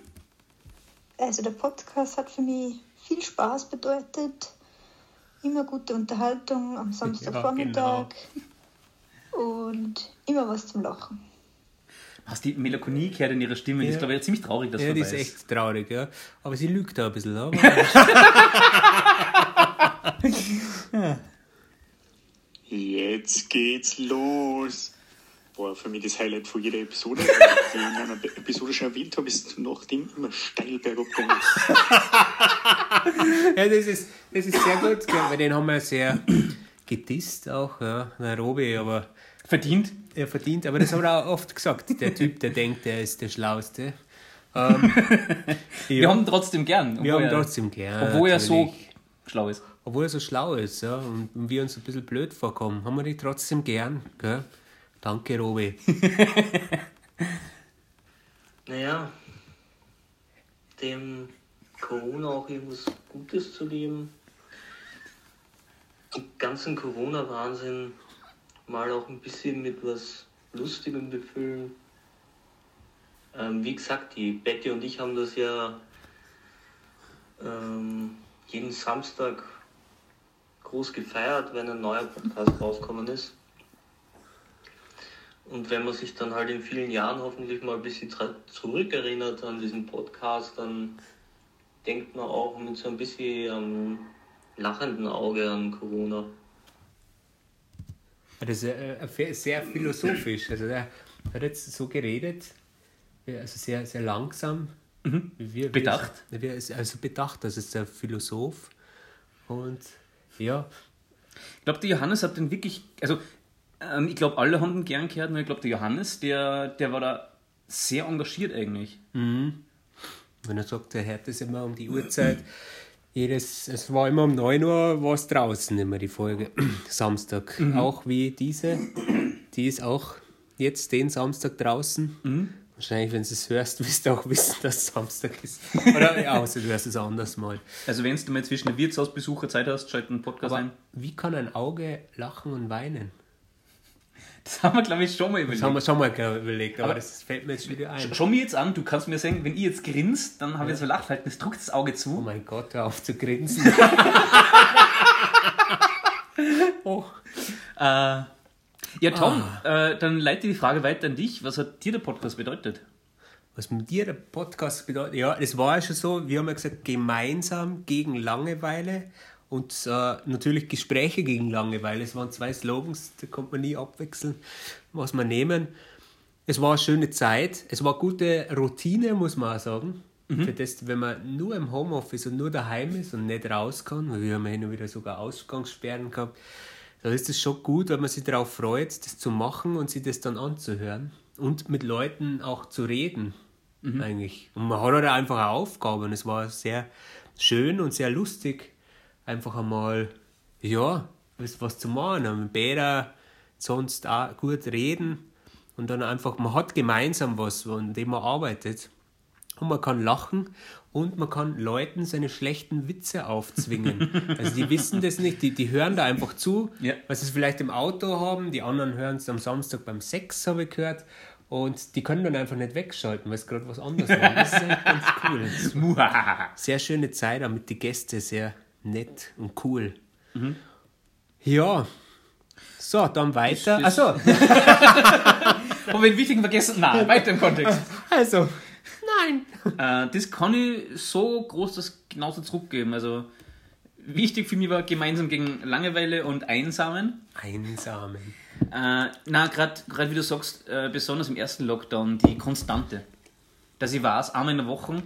Also der Podcast hat für mich viel Spaß bedeutet. Immer gute Unterhaltung am Samstagvormittag. Und immer was zum Lachen. Hast die Melancholie gehört in ihrer Stimme? Die Ja. ist, glaube ich, ziemlich traurig, dass Ja, die ist echt traurig, ja. Aber sie lügt da ein bisschen. Aber Jetzt geht's los. War für mich das Highlight von jeder Episode. Wie ich in einer Episode schon erwähnt habe, ist nachdem immer steil bergab gegangen. ja, das ist, das ist sehr gut, weil den haben wir sehr gedisst auch, ja, Nairobi, aber Verdient. er verdient, aber das haben wir auch oft gesagt, der Typ, der denkt, er ist der Schlauste. Ähm, Wir ja, haben ihn trotzdem gern. wir haben er, trotzdem gern. Obwohl er so schlau ist. Obwohl er so schlau ist, ja, und wir uns ein bisschen blöd vorkommen, haben wir die trotzdem gern, gell? Danke, Robi. Naja, dem Corona auch irgendwas Gutes zu geben. Den ganzen Corona-Wahnsinn mal auch ein bisschen mit was Lustigem befüllen. Ähm, wie gesagt, die Betty und ich haben das ja ähm, jeden Samstag groß gefeiert, wenn ein neuer Podcast rausgekommen ist. Und wenn man sich dann halt in vielen Jahren hoffentlich mal ein bisschen zurückerinnert an diesen Podcast, dann denkt man auch mit so ein bisschen am lachenden Auge an Corona. Das ist äh, äh, sehr philosophisch. Also der hat jetzt so geredet, also sehr, sehr langsam. Wie wir, Mhm. Bedacht. Wir, wir, also bedacht, das ist der Philosoph. Und ja, Ich glaube, der Johannes hat den wirklich, also ähm, ich glaube, alle haben den gern gehört, nur ich glaube, der Johannes, der, der war da sehr engagiert eigentlich. wenn er sagt, er hört das immer um die Uhrzeit. Jedes, es war immer um 9 Uhr war es draußen immer die Folge. Samstag. Auch wie diese. Die ist auch jetzt den Samstag draußen. Wahrscheinlich, wenn du es hörst, wirst du auch wissen, dass es Samstag ist. Oder ja, außer du hörst es anders mal. Also wenn du mal zwischen der Wirtshausbesucher Zeit hast, schalt einen Podcast Aber ein. wie kann ein Auge lachen und weinen? Das haben wir, glaube ich, schon mal Das überlegt. haben wir schon mal überlegt, aber, Aber- das fällt mir jetzt wieder ein. Schau mir jetzt an, du kannst mir sagen, wenn ich jetzt grinst, dann habe ich so Lachfalten, das drückt das Auge Oh zu. mein Gott, hör auf zu grinsen. oh. Äh, ja, Tom, Ah. äh, dann leite die Frage weiter an dich. Was hat dir der Podcast bedeutet? Was mit dir der Podcast bedeutet, ja, das war ja schon so, wir haben ja gesagt, gemeinsam gegen Langeweile Und äh, natürlich Gespräche gegen Langeweile. Es waren zwei Slogans, da konnte man nie abwechseln, was man nehmen. Es war eine schöne Zeit. Es war gute Routine, muss man auch sagen. Für das, wenn man nur im Homeoffice und nur daheim ist und nicht raus kann, weil wir haben hin und wieder sogar Ausgangssperren gehabt, da ist es schon gut, wenn man sich darauf freut, das zu machen und sich das dann anzuhören und mit Leuten auch zu reden, eigentlich. Und man hat halt einfach eine Aufgabe und es war sehr schön und sehr lustig, einfach einmal, ja, was, was zu machen. Mit Bäder sonst auch gut reden und dann einfach, man hat gemeinsam was, an dem man arbeitet. Und man kann lachen und man kann Leuten seine schlechten Witze aufzwingen. Also die wissen das nicht, die, die hören da einfach zu, Ja. weil sie es vielleicht im Auto haben, die anderen hören es am Samstag beim Sex, habe ich gehört. Und die können dann einfach nicht wegschalten, weil es gerade was anderes war. Das ist echt ganz cool. Sehr schöne Zeit, auch mit den Gästen sehr nett und cool. Ja. So, dann weiter. Achso, Haben wir den wichtigen vergessen? Nein, weiter im Kontext. also. Nein. Äh, das kann ich so groß das genauso zurückgeben. Also wichtig für mich war gemeinsam gegen Langeweile und Einsamen. Einsamen. Äh, na, gerade wie du sagst, äh, besonders im ersten Lockdown, die Konstante. Dass ich weiß, einmal in der Woche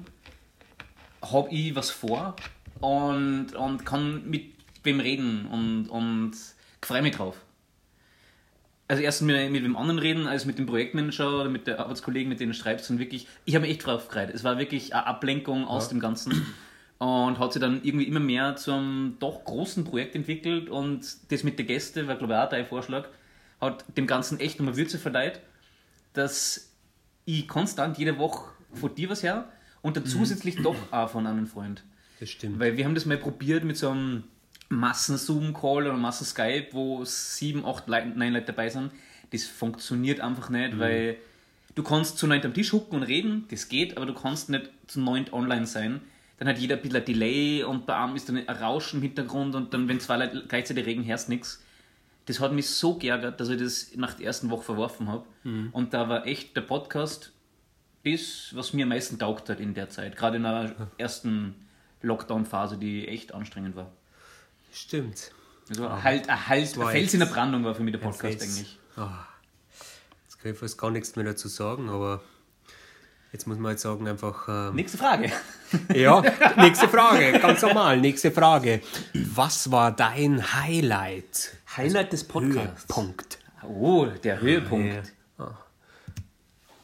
habe ich was vor und, und kann mit wem reden und, und freue mich drauf. Also erstens mit, mit wem anderen reden, als mit dem Projektmanager oder mit der Arbeitskollegen, mit denen du schreibst. Und wirklich, ich habe mich echt drauf gefreut. Es war wirklich eine Ablenkung aus dem Ganzen. Und hat sich dann irgendwie immer mehr zu einem doch großen Projekt entwickelt. Und das mit den Gästen, war glaube ich auch dein Vorschlag, hat dem Ganzen echt nochmal Würze verleiht, dass ich konstant jede Woche von dir was her und dann zusätzlich doch auch von einem Freund. Das stimmt. Weil wir haben das mal probiert mit so einem Massen-Zoom-Call oder Massen-Skype, wo sieben, acht, Leute, neun Leute dabei sind. Das funktioniert einfach nicht, weil du kannst zu neunt am Tisch hucken und reden, das geht, aber du kannst nicht zu neunt online sein. Dann hat jeder ein bisschen ein Delay und bei einem ist dann ein Rauschen im Hintergrund und dann, wenn zwei Leute gleichzeitig reden, hörst nichts. Das hat mich so geärgert, dass ich das nach der ersten Woche verworfen habe. Und da war echt der Podcast das, was mir am meisten taugt hat in der Zeit. Gerade in der ersten Lockdown-Phase, die echt anstrengend war. Stimmt. Also halt, ein halt, ein Fels in der Brandung war für mich der Podcast eigentlich. Ah. Jetzt kann ich fast gar nichts mehr dazu sagen, aber jetzt muss man halt sagen, einfach. Ähm, Nächste Frage. ja, nächste Frage, ganz normal, nächste Frage. Was war dein Highlight? Highlight des Podcasts. Höhepunkt. Oh, der Höhepunkt.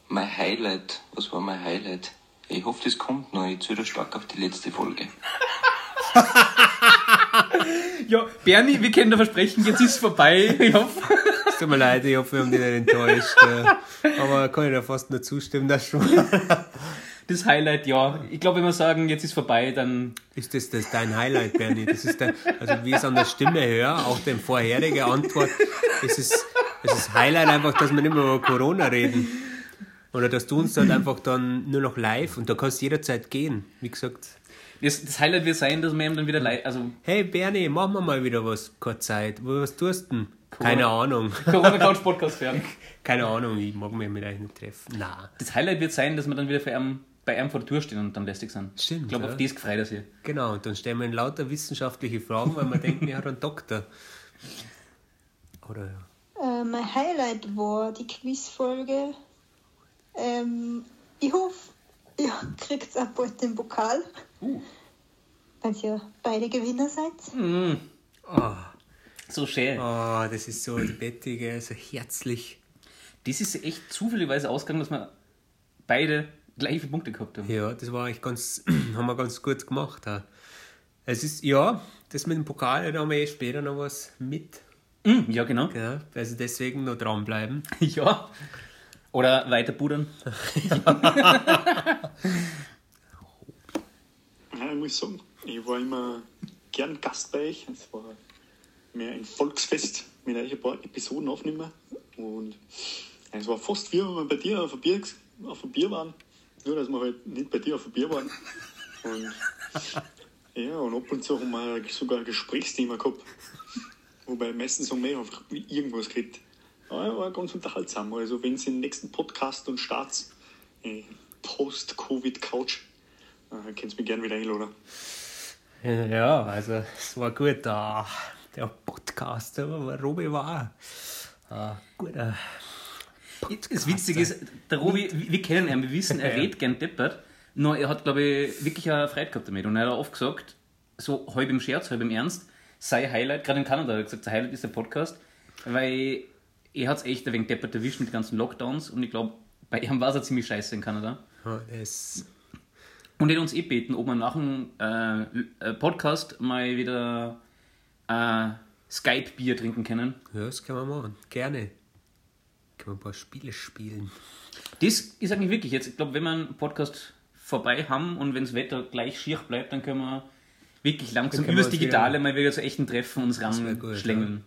Mein Highlight, was war mein Highlight? Ich hoffe, das kommt noch. Ich zähle stark auf die letzte Folge. Ja, Bernie, wir können da versprechen, jetzt ist es vorbei. Ich hoffe. Es tut mir leid, ich hoffe, wir haben dich nicht enttäuscht. Aber kann ich da fast nur zustimmen, dass schon. Das Highlight, ja. Ich glaube, wenn wir sagen, jetzt ist vorbei, dann Ist das, das dein Highlight, Bernie? Das ist dein, also wie ich es an der Stimme höre, auch die vorherige Antwort, ist es, ist das Highlight einfach, dass wir nicht mehr über Corona reden. Oder dass du uns dann einfach dann nur noch live und da kannst du jederzeit gehen. Wie gesagt, das, das Highlight wird sein, dass wir ihm dann wieder live, also hey Bernie, machen wir mal wieder was, keine Zeit. Was tust du denn? Keine Ahnung. Corona Couch Podcast werden. Keine Ahnung, ich mag mich mit euch nicht treffen. Na, Das Highlight wird sein, dass wir dann wieder für einem, bei einem vor der Tür stehen und dann lästig sind. Stimmt, Ich glaube, ja. auf das gefreut er sich. genau. Und dann stellen wir ihn lauter wissenschaftliche Fragen, weil wir denken, er hat einen Doktor. Oder ja. Äh, mein Highlight war die Quizfolge. Ähm, ich hoffe, ihr kriegt auch bald den Pokal. Weil ihr beide Gewinner seid. So schön. Oh, das ist so die Bettige, so herzlich. Das ist echt zufälligerweise ausgegangen, dass wir beide gleiche Punkte gehabt haben. Ja, das war eigentlich ganz, haben wir ganz gut gemacht. auch. Es ist, ja, das mit dem Pokal, da haben wir eh später noch was mit. Mm, Ja, genau. Ja, also deswegen noch dranbleiben. Ja. Oder weiter pudern. Ja, ich muss sagen, ich war immer gern Gast bei euch. Es war mehr ein Volksfest mit euch ein paar Episoden aufnehmen. Und es war fast wie wenn wir bei dir auf ein Bier, auf ein Bier waren. Nur, dass wir halt nicht bei dir auf ein Bier waren. Und ja, und ab und zu haben wir sogar ein Gesprächsthema gehabt. Wobei meistens haben wir einfach irgendwas geredet. Aber war ganz unterhaltsam. Also, wenn es den nächsten Podcast und Starts äh, Post-Covid-Couch, äh, könnt ihr mich gerne wieder einladen. Ja, also es war gut. Ah, der Podcast, der Robi war ein guter Das Witzige ist, der Robi, wir wir kennen ihn, wir wissen, er redet gern deppert, nur er hat, glaube ich, wirklich eine Freude gehabt damit. Und er hat oft gesagt, so halb im Scherz, halb im Ernst, sei Highlight, gerade in Kanada hat er gesagt, sein Highlight ist der Podcast, weil er hat es echt ein wenig deppert erwischt mit den ganzen Lockdowns und ich glaube, bei ihm war es ziemlich scheiße in Kanada. Ja, das, Und er hat uns eh beten, ob wir nach dem äh, äh, Podcast mal wieder äh, Skype-Bier trinken können. ja, das kann man machen. Gerne. Kann man ein paar Spiele spielen. Das ist eigentlich wirklich jetzt, ich glaube, wenn wir einen Podcast vorbei haben und wenn das Wetter gleich schier bleibt, dann können wir wirklich langsam können wir übers Digitale wieder- mal wieder zu echten Treffen uns wär gut, ranschlängeln.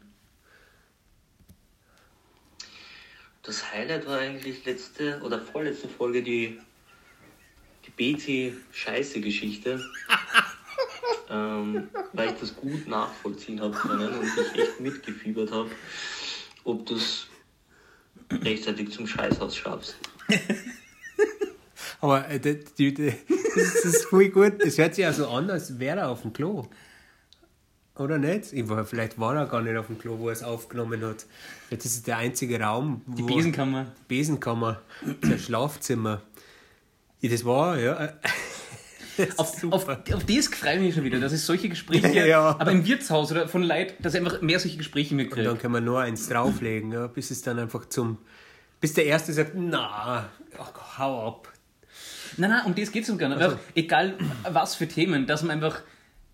Das Highlight war eigentlich letzte oder vorletzte Folge die, die BT-Scheiße-Geschichte. ähm, weil ich das gut nachvollziehen habe können und ich echt mitgefiebert habe, ob du es rechtzeitig zum Scheißhaus schaffst. Aber äh, das, die, das ist voll gut. Es hört sich ja so an, als wäre er auf dem Klo. Oder nicht? Ich war, vielleicht war er gar nicht auf dem Klo, wo er es aufgenommen hat. Vielleicht ist es der einzige Raum, Die wo Besenkammer. Besenkammer, sein Schlafzimmer. Ja, das war, ja. das Auf, ist auf, auf das freue ich mich schon wieder, dass es solche Gespräche, Ja. aber im Wirtshaus oder von Leuten, dass ich einfach mehr solche Gespräche Und dann mitkriege. kann man nur eins drauflegen, ja, bis es dann einfach zum. Bis der Erste sagt, na, ach, hau ab. Nein, nein, um das geht es gar nicht. Also- egal was für Themen, dass man einfach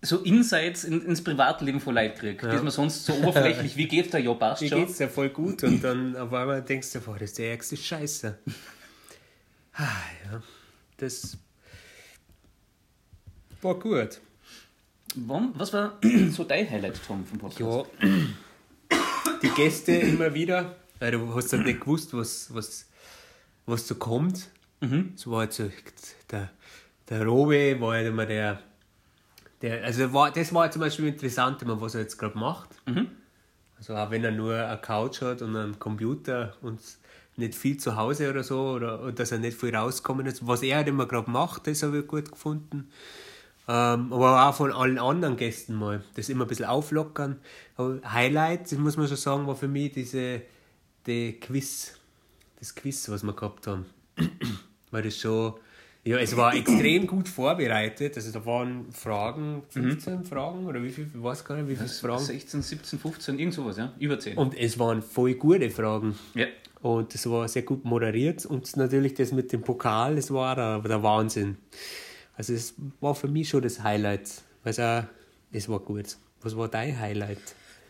so Insights in, ins Privatleben von Leuten kriegt, dass man sonst so oberflächlich, wie geht's da, ja, passt Mir schon. geht's ja voll gut und dann auf einmal denkst du, boah, das ist der ärgste Scheiße. Ah, ja, das war gut. Was war so dein Highlight, Tom, vom Podcast? Ja, die Gäste immer wieder, weil du hast halt nicht gewusst, was, was, was so kommt. Es war halt so, der, der Robe war halt immer der, der also war, das war zum Beispiel interessant, was er jetzt gerade macht. Also auch wenn er nur eine Couch hat und einen Computer und nicht viel zu Hause oder so, oder, oder dass er nicht viel rauskommen ist. Was er halt immer gerade macht, das habe ich gut gefunden. Ähm, aber auch von allen anderen Gästen mal. Das immer ein bisschen auflockern. Aber Highlight, das muss man schon sagen, war für mich diese die Quiz. Das Quiz, was wir gehabt haben. Weil das schon. Ja, es war extrem gut vorbereitet. Also da waren Fragen, 15 Fragen oder wie viel, ich weiß gar nicht, wie viele Fragen. 16, 17, 15, irgend sowas, ja? Über 10. Und es waren voll gute Fragen. ja. Und das war sehr gut moderiert. Und natürlich das mit dem Pokal, das war der, der Wahnsinn. Also es war für mich schon das Highlight. Also es war gut. Was war dein Highlight?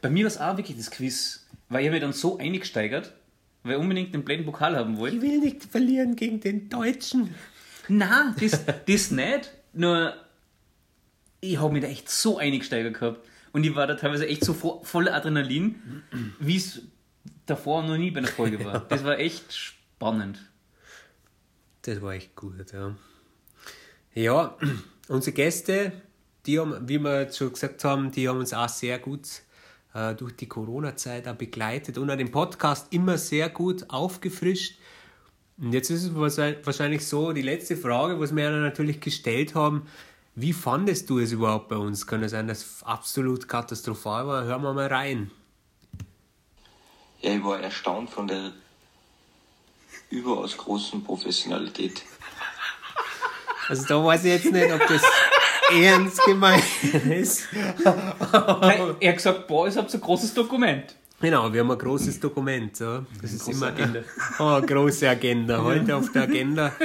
Bei mir war es auch wirklich das Quiz, weil ich habe mich dann so eingesteigert, weil ich unbedingt den blöden Pokal haben wollte. Ich will nicht verlieren gegen den Deutschen. Nein, das, das nicht. Nur, ich habe mich da echt so eingesteigert gehabt. Und ich war da teilweise echt so vo voller Adrenalin, wie es davor noch nie bei einer Folge war. Das war echt spannend. Das war echt gut, ja. Ja, unsere Gäste, die haben, wie wir jetzt schon gesagt haben, die haben uns auch sehr gut äh, durch die Corona-Zeit auch begleitet und auch den Podcast immer sehr gut aufgefrischt. Und jetzt ist es wahrscheinlich- so, die letzte Frage, was wir natürlich gestellt haben, wie fandest du es überhaupt bei uns? Kann es sein, dass es absolut katastrophal war? Hören wir mal rein. Ja, ich war erstaunt von der überaus großen Professionalität. Also da weiß ich jetzt nicht, ob das ernst gemeint ist. Nein, er hat gesagt, boah, ich habe so ein großes Dokument. Genau, wir haben ein großes Dokument. So. Das ist immer Agenda. Oh, eine große Agenda. Heute auf der Agenda.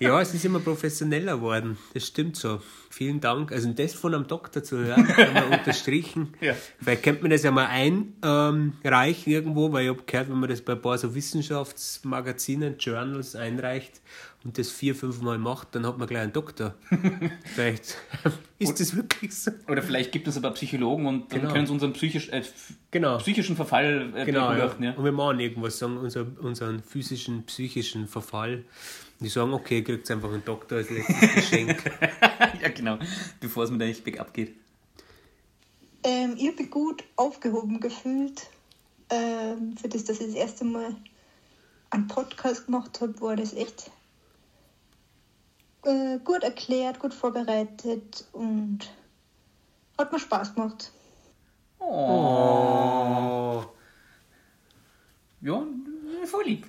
Ja, es ist immer professioneller geworden. Das stimmt so. Vielen Dank. Also das von einem Doktor zu hören, haben wir unterstrichen. Ja. Vielleicht könnte man das ja mal einreichen irgendwo, weil ich habe gehört, wenn man das bei ein paar so Wissenschaftsmagazinen, Journals einreicht und das vier, fünf Mal macht, dann hat man gleich einen Doktor. Vielleicht ist das wirklich so. Oder vielleicht gibt es aber Psychologen und dann Genau. können sie unseren psychisch, äh, Genau. psychischen Verfall äh, Genau, ja. Ja. Und wir machen irgendwas, sagen unser, unseren physischen, psychischen Verfall. Und die sagen, okay, kriegt einfach einen Doktor als letztes Geschenk. ja, genau. Bevor es mir da nicht bergab geht. Ähm, ich habe mich gut aufgehoben gefühlt. Ähm, für das, dass ich das erste Mal einen Podcast gemacht habe, war das echt äh, gut erklärt, gut vorbereitet und Hat mir Spaß gemacht. Oh. Ja, voll lieb.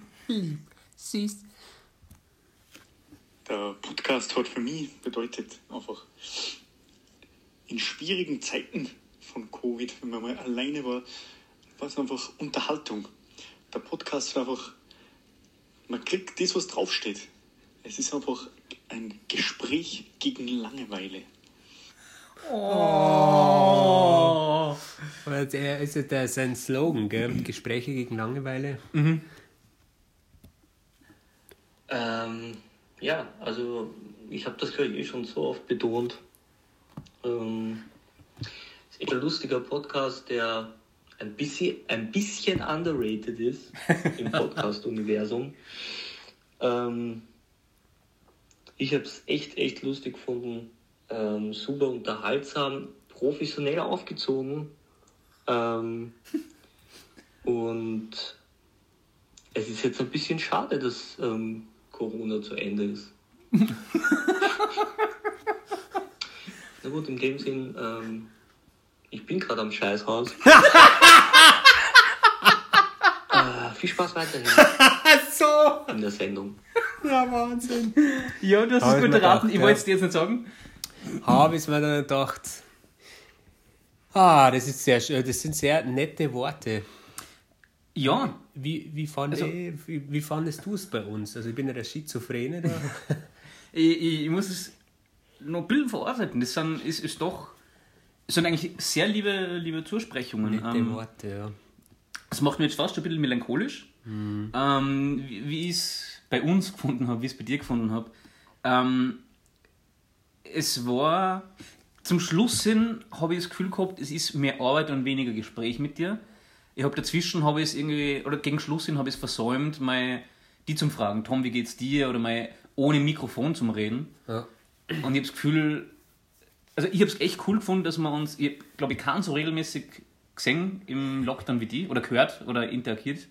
Süß. Der Podcast hat für mich bedeutet einfach in schwierigen Zeiten von Covid, wenn man mal alleine war, war es einfach Unterhaltung. Der Podcast war einfach, man kriegt das, was draufsteht. Es ist einfach ein Gespräch gegen Langeweile. Oh. Aber der ist ja der, sein Slogan, gell? Gespräche gegen Langeweile. Ähm, ja, also ich habe das glaube ich eh schon so oft betont. Ähm, ist echt ein lustiger Podcast, der ein bisschen, ein bisschen underrated ist im Podcast-Universum. Ähm, ich habe es echt, echt lustig gefunden. Ähm, super unterhaltsam, professionell aufgezogen. Ähm, und es ist jetzt ein bisschen schade, dass ähm, Corona zu Ende ist. Na gut, in dem Sinn, ähm, ich bin gerade am Scheißhaus. äh, viel Spaß weiterhin so! in der Sendung. Ja, Wahnsinn. Ja, du hast Hab es ich gut erraten. gedacht, Ich wollte es dir jetzt nicht sagen. Habe ich mir dann gedacht. Ah, das ist sehr schön. Das sind sehr nette Worte. Ja, Wie, wie, fand, Also- eh, wie, wie fandest du es bei uns? Also ich bin ja der Schizophrene da. ich, ich, ich muss es noch ein bisschen verarbeiten. Das sind, ist, ist doch, das sind eigentlich sehr liebe, liebe Zusprechungen. Nette Ähm, Worte, ja. Das macht mich jetzt fast ein bisschen melancholisch. Ähm, wie, wie ich es bei uns gefunden habe, wie ich es bei dir gefunden habe. Ähm, es war zum Schluss hin habe ich das Gefühl gehabt, es ist mehr Arbeit und weniger Gespräch mit dir. Ich habe dazwischen habe ich es irgendwie, oder gegen Schluss hin habe ich es versäumt, mal die zum Fragen, Tom, wie geht's dir? Oder mal ohne Mikrofon zum Reden. ja. Und ich habe das Gefühl, also ich habe es echt cool gefunden, dass wir uns, ich glaube, ich kann so regelmäßig gesehen im Lockdown wie die, oder gehört oder interagiert.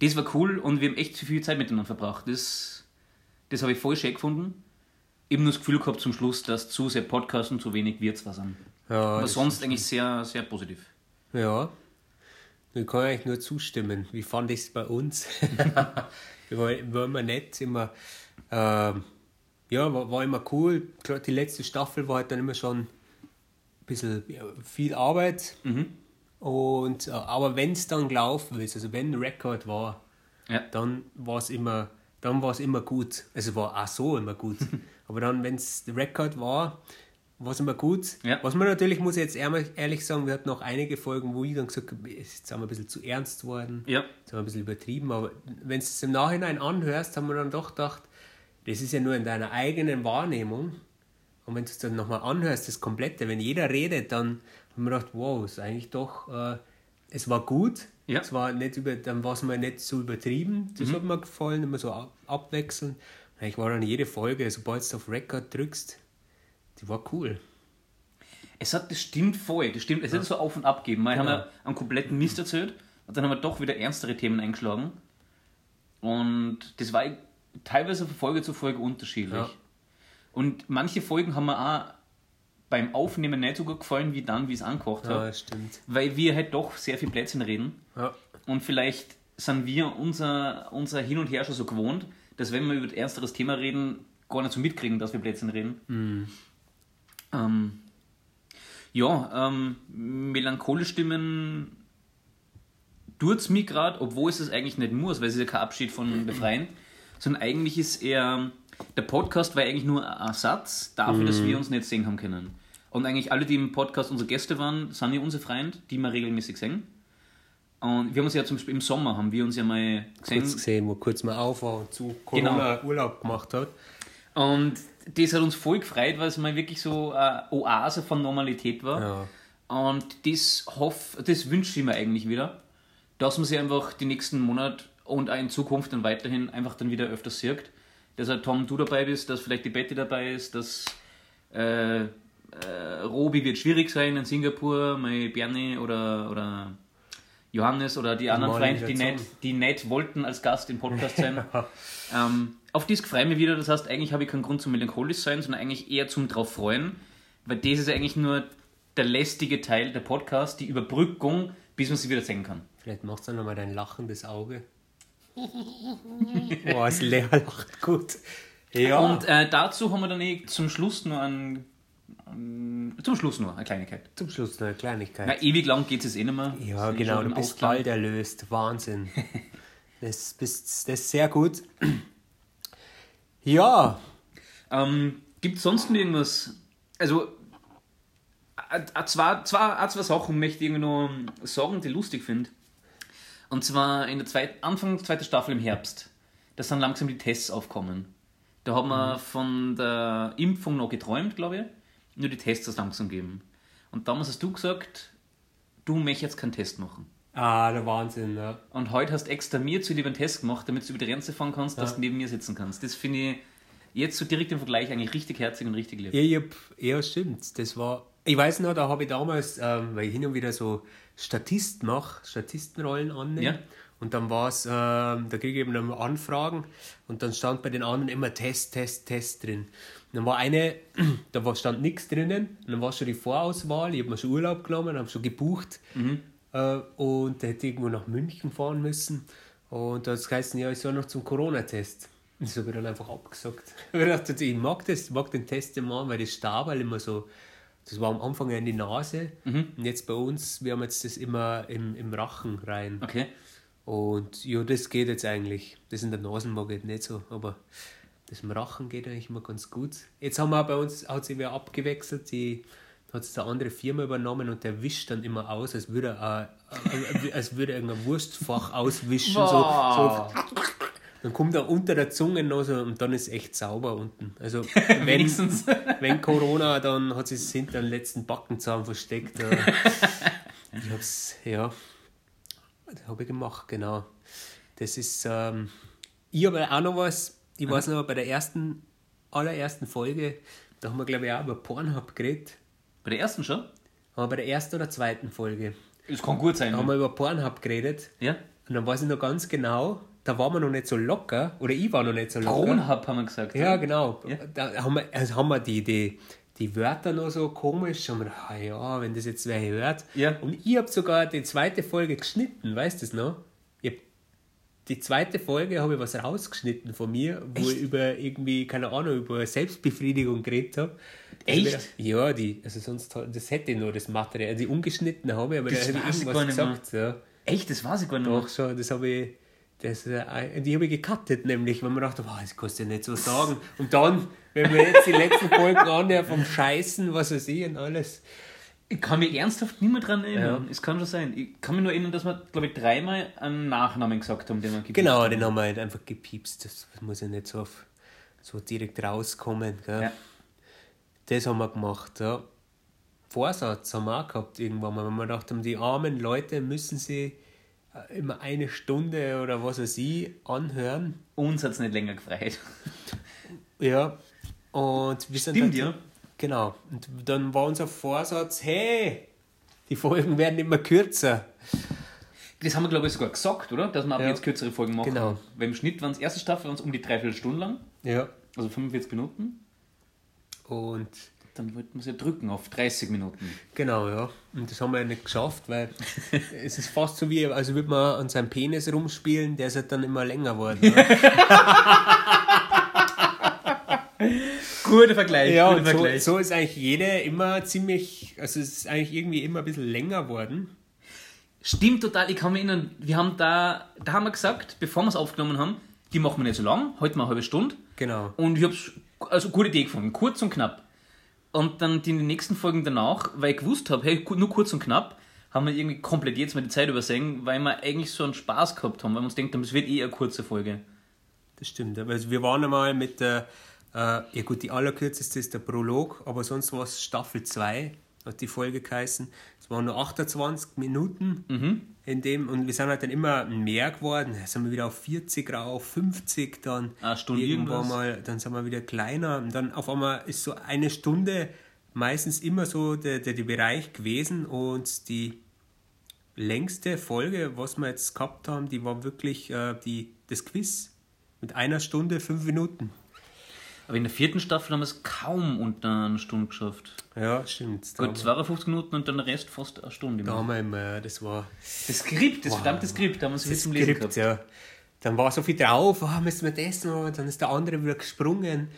Das war cool und wir haben echt viel Zeit miteinander verbracht. Das, das habe ich voll schön gefunden. Eben nur das Gefühl gehabt zum Schluss, dass zu sehr Podcast und zu wenig wir zwar sind. ja Aber sonst eigentlich sehr, sehr positiv. Ja. Ich kann eigentlich nur zustimmen. Wie fand ich es bei uns? war, immer nett, immer. Ähm, ja, war, war immer cool. Die letzte Staffel war halt dann immer schon ein bisschen viel Arbeit. Und, äh, aber wenn es dann gelaufen ist, also wenn Rekord war, Ja. dann war es immer, dann war es immer gut. Also war auch so immer gut. aber dann, wenn es der Rekord war, war es immer gut. Ja. Was man natürlich, muss ich jetzt ehrlich ehrlich sagen, wir hatten noch einige Folgen, wo ich dann gesagt habe, jetzt sind wir ein bisschen zu ernst worden. Ja. Jetzt haben wir ein bisschen übertrieben, aber wenn du es im Nachhinein anhörst, haben wir dann doch gedacht, das ist ja nur in deiner eigenen Wahrnehmung. Und wenn du es dann nochmal anhörst, das Komplette, wenn jeder redet, dann haben wir gedacht, wow, ist eigentlich doch, äh, es war gut. Ja. Es war nicht über, dann war es mal nicht so übertrieben. Mhm. Das hat mir gefallen, immer so ab, abwechselnd. Eigentlich war dann jede Folge, sobald du auf Record drückst, die war cool. Es hat, das stimmt voll, das stimmt, es hat so auf und ab gegeben. Mal haben Genau. wir einen kompletten Mist erzählt und dann haben wir doch wieder ernstere Themen eingeschlagen. Und das war teilweise von Folge zu Folge unterschiedlich. Ja. Und manche Folgen haben mir auch beim Aufnehmen nicht so gut gefallen, wie dann, wie es angekocht Ja, das stimmt. Weil wir halt doch sehr viel Plätzchen reden. Ja. Und vielleicht sind wir unser, unser Hin und Her schon so gewohnt, dass wenn wir über ein ernsteres Thema reden, gar nicht so mitkriegen, dass wir Plätzchen reden. Ähm, ja, ähm, melancholisch stimmen tut es mir gerade, obwohl es es eigentlich nicht muss, weil es ist ja kein Abschied von Befreien, sondern eigentlich ist eher, der Podcast war eigentlich nur ein Ersatz dafür, dass wir uns nicht sehen haben können. Und eigentlich alle, die im Podcast unsere Gäste waren, sind ja unsere Freunde, die wir regelmäßig sehen. Und wir haben uns ja zum Beispiel im Sommer, haben wir uns ja mal gesehen. Kurz gesehen, wo kurz mal auf war und zu Corona Urlaub gemacht hat. Und das hat uns voll gefreut, weil es mal wirklich so eine Oase von Normalität war. Ja. Und das, hoff, das wünsche ich mir eigentlich wieder, dass man sich einfach die nächsten Monate und auch in Zukunft dann weiterhin einfach dann wieder öfters sieht. Dass halt Tom, du dabei bist, dass vielleicht die Betty dabei ist, dass äh, äh, Robi wird schwierig sein in Singapur, mein Bernie oder, oder Johannes oder die anderen Freunde, die nicht, die nicht wollten als Gast im Podcast sein. ähm, auf das freue ich mich wieder. Das heißt, eigentlich habe ich keinen Grund zum melancholisch sein, sondern eigentlich eher zum drauf freuen, Weil das ist eigentlich nur der lästige Teil der Podcast, die Überbrückung, bis man sie wieder sehen kann. Vielleicht machst du nochmal dein lachendes Auge. Boah, das Lea lacht gut. Ja. Und äh, dazu haben wir dann eh zum Schluss nur ein, zum Schluss nur eine Kleinigkeit. zum Schluss noch eine Kleinigkeit. Na, ewig lang geht es eh nicht mehr. Ja, ist genau, du bist Ausklang. bald erlöst. Wahnsinn. Das, bist, das ist sehr gut. Ja, Ähm, Gibt es sonst noch irgendwas? Also, äh, äh, zwei, zwei, zwei Sachen möchte ich irgendwie noch sagen, die ich lustig finde. Und zwar in der zweit, Anfang der zweiten Staffel im Herbst. Da sind langsam die Tests aufgekommen. Da haben wir von der Impfung noch geträumt, glaube ich. Nur die Tests das langsam geben. Und damals hast du gesagt, du möchtest jetzt keinen Test machen. ah, der Wahnsinn. Ja. Und heute hast extra mir zu lieber einen Test gemacht, damit du über die Grenze fahren kannst, dass du neben mir sitzen kannst. Das finde ich jetzt so direkt im Vergleich eigentlich richtig herzig und richtig lieb. Ja, hab, ja, stimmt. Das war. Ich weiß noch, da habe ich damals, ähm, weil ich hin und wieder so Statist mache, Statistenrollen annehme. Ja. Und dann war es, ähm, da kriege ich eben dann Anfragen und dann stand bei den anderen immer Test, Test, Test drin. Und dann war eine, da war, stand nichts drinnen und dann war schon die Vorauswahl, ich habe mir schon Urlaub genommen, habe schon gebucht äh, und da hätte ich irgendwo nach München fahren müssen und da hat es geheißen, ja, ich soll noch zum Corona-Test. Das habe ich dann einfach abgesagt. Ich gedacht, ich mag das, ich mag den Test immer, weil das Stabal immer so, das war am Anfang ja in die Nase und jetzt bei uns, wir haben jetzt das immer im, im Rachen rein. Okay. Und ja, das geht jetzt eigentlich. Das in der Nase mag ich nicht so, aber das im Rachen geht eigentlich immer ganz gut. Jetzt haben wir bei uns, hat sich wer abgewechselt, die hat es eine andere Firma übernommen und der wischt dann immer aus, als würde er, äh, als würde er irgendein Wurstfach auswischen. So, so. Dann kommt er unter der Zunge noch so und dann ist echt sauber unten. Also wenn, Wenigstens. wenn Corona, dann hat es hinter den letzten Backenzahn versteckt. äh. Ich hab's, ja, das habe ich gemacht, genau. Das ist, ähm, ich habe auch noch was, ich weiß noch, bei der ersten, allerersten Folge, da haben wir glaube ich auch über Pornhub geredet. Bei der ersten schon? Haben wir bei der ersten oder zweiten Folge. Es kann gut sein. Da haben wir über Pornhub geredet. ja? Und dann weiß ich noch ganz genau, da waren wir noch nicht so locker, oder ich war noch nicht so locker. Pornhub haben wir gesagt. Ja, genau. Ja. Da haben wir, also haben wir die, die, die Wörter noch so komisch. Und wir ah ja, wenn das jetzt wer hört. Ja. Und ich habe sogar die zweite Folge geschnitten, weißt du das noch? Die zweite Folge habe ich was rausgeschnitten von mir, wo Echt? ich über irgendwie, keine Ahnung, über Selbstbefriedigung geredet habe. Echt? Ja, die, also sonst, das hätte ich noch, das Material. Die ungeschnitten habe ich, aber Das da hätte ich irgendwas gesagt. Ja. Echt? Das weiß ich gar nicht. Doch, schon, das habe ich. Das, äh, die habe ich gecuttet, nämlich, weil man dachte, wow, das kannst du ja nicht so sagen. Und dann, wenn wir jetzt die letzten Folgen anhören vom Scheißen, was weiß ich und alles. Ich kann mich ernsthaft nicht mehr dran erinnern. Ja. Es kann schon sein. Ich kann mich nur erinnern, dass wir, glaube ich, dreimal einen Nachnamen gesagt haben, den wir gepiept Genau, haben. den haben wir halt einfach gepiepst. Das muss ja nicht so, auf, so direkt rauskommen. Gell? Ja. Das haben wir gemacht, ja. Vorsatz haben wir auch gehabt irgendwann mal, wenn wir gedacht haben, die armen Leute müssen sie immer eine Stunde oder was weiß ich anhören. Uns hat es nicht länger gefreut. Ja. Und wir sind Stimmt, dann, ja. Genau. Und dann war unser Vorsatz, hey, die Folgen werden immer kürzer. Das haben wir, glaube ich, sogar gesagt, oder? Dass wir ab Ja. jetzt kürzere Folgen machen. Genau. Weil im Schnitt waren es erste Staffel waren's um die dreiviertel Stunde lang. Ja. Also 45 Minuten. Und Dann wollten wir sie drücken auf 30 Minuten. genau, ja. Und das haben wir ja nicht geschafft, weil es ist fast so wie, also würde man an seinem Penis rumspielen, der ist halt dann immer länger geworden. Ne? Guter Vergleich, ja, guter und so, Vergleich. so ist eigentlich jede immer ziemlich, also es ist eigentlich irgendwie immer ein bisschen länger geworden. Stimmt total, ich kann mich erinnern, wir haben da, da haben wir gesagt, bevor wir es aufgenommen haben, die machen wir nicht so lang, heute mal eine halbe Stunde. Genau. Und ich hab's, also gute Idee gefunden, kurz und knapp. Und dann die nächsten Folgen danach, weil ich gewusst habe, hey, nur kurz und knapp, haben wir irgendwie komplett jetzt mal die Zeit übersehen, weil wir eigentlich so einen Spaß gehabt haben, weil wir uns denkt haben, es wird eh eine kurze Folge. Das stimmt. Also wir waren einmal mit der, äh, ja gut, die allerkürzeste ist der Prolog, aber sonst war es Staffel 2, hat die Folge geheißen. Es waren nur 28 Minuten in dem und wir sind halt dann immer mehr geworden. Dann sind wir wieder auf 40 rauf, 50 dann. Eine Stunde irgendwann mal, dann sind wir wieder kleiner und dann auf einmal ist so eine Stunde meistens immer so der, der, der Bereich gewesen und die längste Folge, was wir jetzt gehabt haben, die war wirklich äh, die, das Quiz mit einer Stunde, fünf Minuten. Aber in der vierten Staffel haben wir es kaum unter einer Stunde geschafft. Ja, stimmt. Gut, 52 Minuten und dann der Rest fast eine Stunde. da haben wir immer, das war Das Skript, das verdammte Skript, da haben wir das zum Lesen Skript, gehabt. ja. Dann war so viel drauf, ah, müssen wir das noch, und dann ist der andere wieder gesprungen,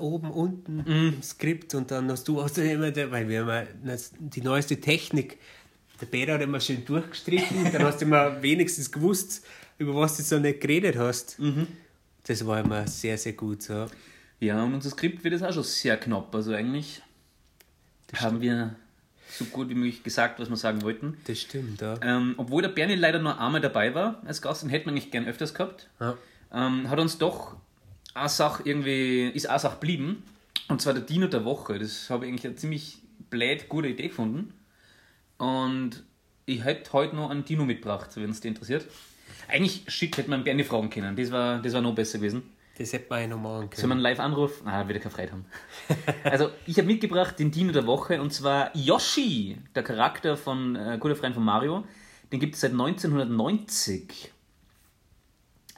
oben, unten Mhm. im Skript und dann hast du, hast du immer, weil wir immer das- die neueste Technik, der Peter hat immer schön durchgestrichen, dann hast du immer wenigstens gewusst, über was du so nicht geredet hast. Mhm. Das war immer sehr, sehr gut. So. Ja, und unser Skript wird jetzt auch schon sehr knapp. Also eigentlich haben wir so gut wie möglich gesagt, was wir sagen wollten. Das stimmt, ja. Ähm, obwohl der Bernie leider nur einmal dabei war als Gast und hätten wir nicht gern öfters gehabt, ja. ähm, hat uns doch eine Sache irgendwie, ist eine Sache blieben. Und zwar der Dino der Woche. Das habe ich eigentlich eine ziemlich blöd gute Idee gefunden. Und ich hätte heute noch einen Dino mitgebracht, wenn es dich interessiert. Eigentlich, shit, hätte man Bernie fragen können. Das war, das war noch besser gewesen. Das hätte man ja noch machen Soll können. man einen Live-Anruf? Ah, wird er keine Freude haben. Also, ich habe mitgebracht den Dino der Woche und zwar Yoshi, der Charakter von äh, guter Freund von Mario. Den gibt es seit 1990.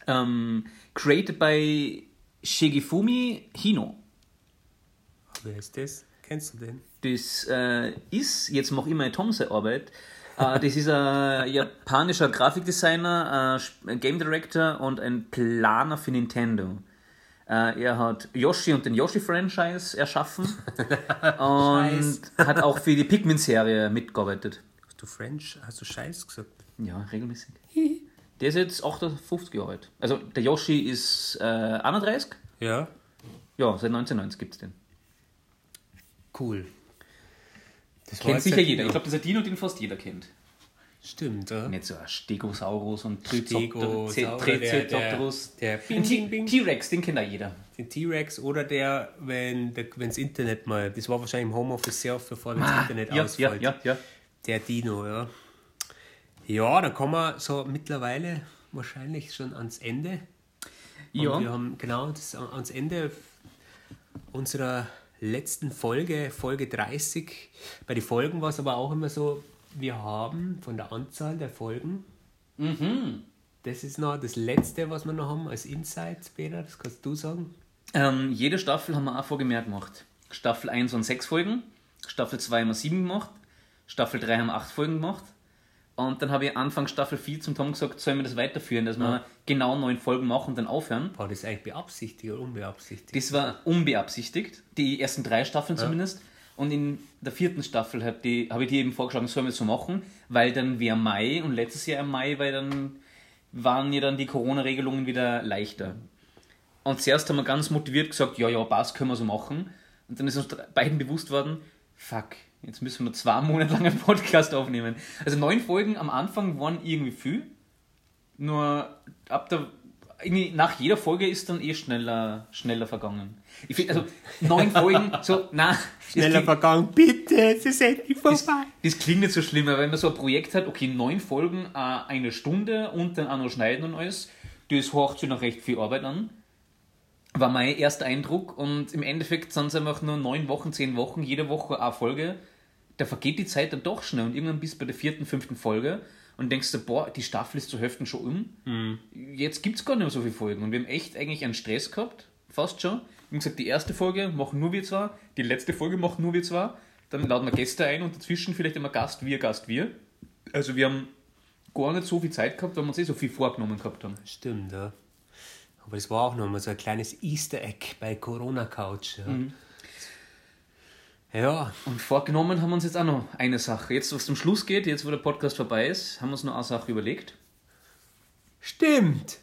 Ähm, created by Shigefumi Hino. Wer ist das? Kennst du den? Das äh, ist, jetzt mache ich meine Tomse-Arbeit, äh, das ist ein japanischer Grafikdesigner, äh, ein Game Director und ein Planer für Nintendo. Äh, er hat Yoshi und den Yoshi-Franchise erschaffen und hat auch für die Pikmin-Serie mitgearbeitet. Hast du French? Hast du Scheiß gesagt? Ja, regelmäßig. Der ist jetzt 58 Jahre alt. Also der Yoshi ist äh, 31. Ja. Ja, seit 1990 gibt es den. Cool. Das Kennt sicher der jeder. Ich glaube, das ist ein Dino, den fast jeder kennt. Stimmt, ja. Nicht so ein Stegosaurus und der- Triceratops. der-. T-Rex, den kennt auch jeder. Den T-Rex oder der, wenn wenn's Internet mal, das war wahrscheinlich im Homeoffice sehr oft bevor das Internet Ah, ja, ja, ausfällt. ja, ja. Der Dino, ja. Ja, dann kommen wir so mittlerweile wahrscheinlich schon ans Ende. Und Ja. wir haben genau das, ans Ende unserer letzten Folge, Folge 30. Bei den Folgen war es aber auch immer so, wir haben von der Anzahl der Folgen, Mhm. das ist noch das letzte, was wir noch haben als Insight, Peter, das kannst du sagen. Ähm, jede Staffel haben wir Folge mehr gemacht. Staffel 1 waren 6 Folgen, Staffel 2 haben wir 7 gemacht, Staffel 3 haben wir 8 Folgen gemacht. Und dann habe ich Anfang Staffel 4 zum Tom gesagt, sollen wir das weiterführen, dass wir genau 9 Folgen machen und dann aufhören. War das eigentlich beabsichtigt oder unbeabsichtigt? Das war unbeabsichtigt, die ersten drei Staffeln zumindest. Und in der vierten Staffel habe die, hab ich dir eben vorgeschlagen, sollen wir so machen, weil dann wäre Mai und letztes Jahr im Mai, weil dann waren ja dann die Corona-Regelungen wieder leichter. Und zuerst haben wir ganz motiviert gesagt, ja, ja, passt, können wir so machen. Und dann ist uns beiden bewusst worden, fuck, jetzt müssen wir zwei Monate lang einen Podcast aufnehmen. Also neun Folgen am Anfang waren irgendwie viel. Nur ab der irgendwie nach jeder Folge ist dann eh schneller, schneller vergangen. Ich finde, also neun Folgen, so, na, das Schneller klingt, vergangen, bitte, es ist endlich das, vorbei. das klingt nicht so schlimm, aber wenn man so ein Projekt hat, okay, neun Folgen, äh, eine Stunde und dann auch noch schneiden und alles, das horcht sich noch recht viel Arbeit an. War mein erster Eindruck und im Endeffekt sind es einfach nur neun Wochen, zehn Wochen, jede Woche eine Folge. Da vergeht die Zeit dann doch schnell und irgendwann bist du bei der vierten, fünften Folge und denkst du, boah, die Staffel ist zur Hälfte schon um. Jetzt gibt es gar nicht mehr so viele Folgen und wir haben echt eigentlich einen Stress gehabt, fast schon. Wie gesagt, die erste Folge machen nur wir zwei, die letzte Folge machen nur wir zwei, dann laden wir Gäste ein und dazwischen vielleicht immer Gast, wir, Gast, wir. Also wir haben gar nicht so viel Zeit gehabt, weil wir uns eh so viel vorgenommen gehabt haben. Stimmt, ja. Aber es war auch noch mal so ein kleines Easter Egg bei Corona Couch. Ja. Mhm. Ja, Und vorgenommen haben wir uns jetzt auch noch eine Sache. Jetzt, was zum Schluss geht, jetzt wo der Podcast vorbei ist, haben wir uns noch eine Sache überlegt. stimmt.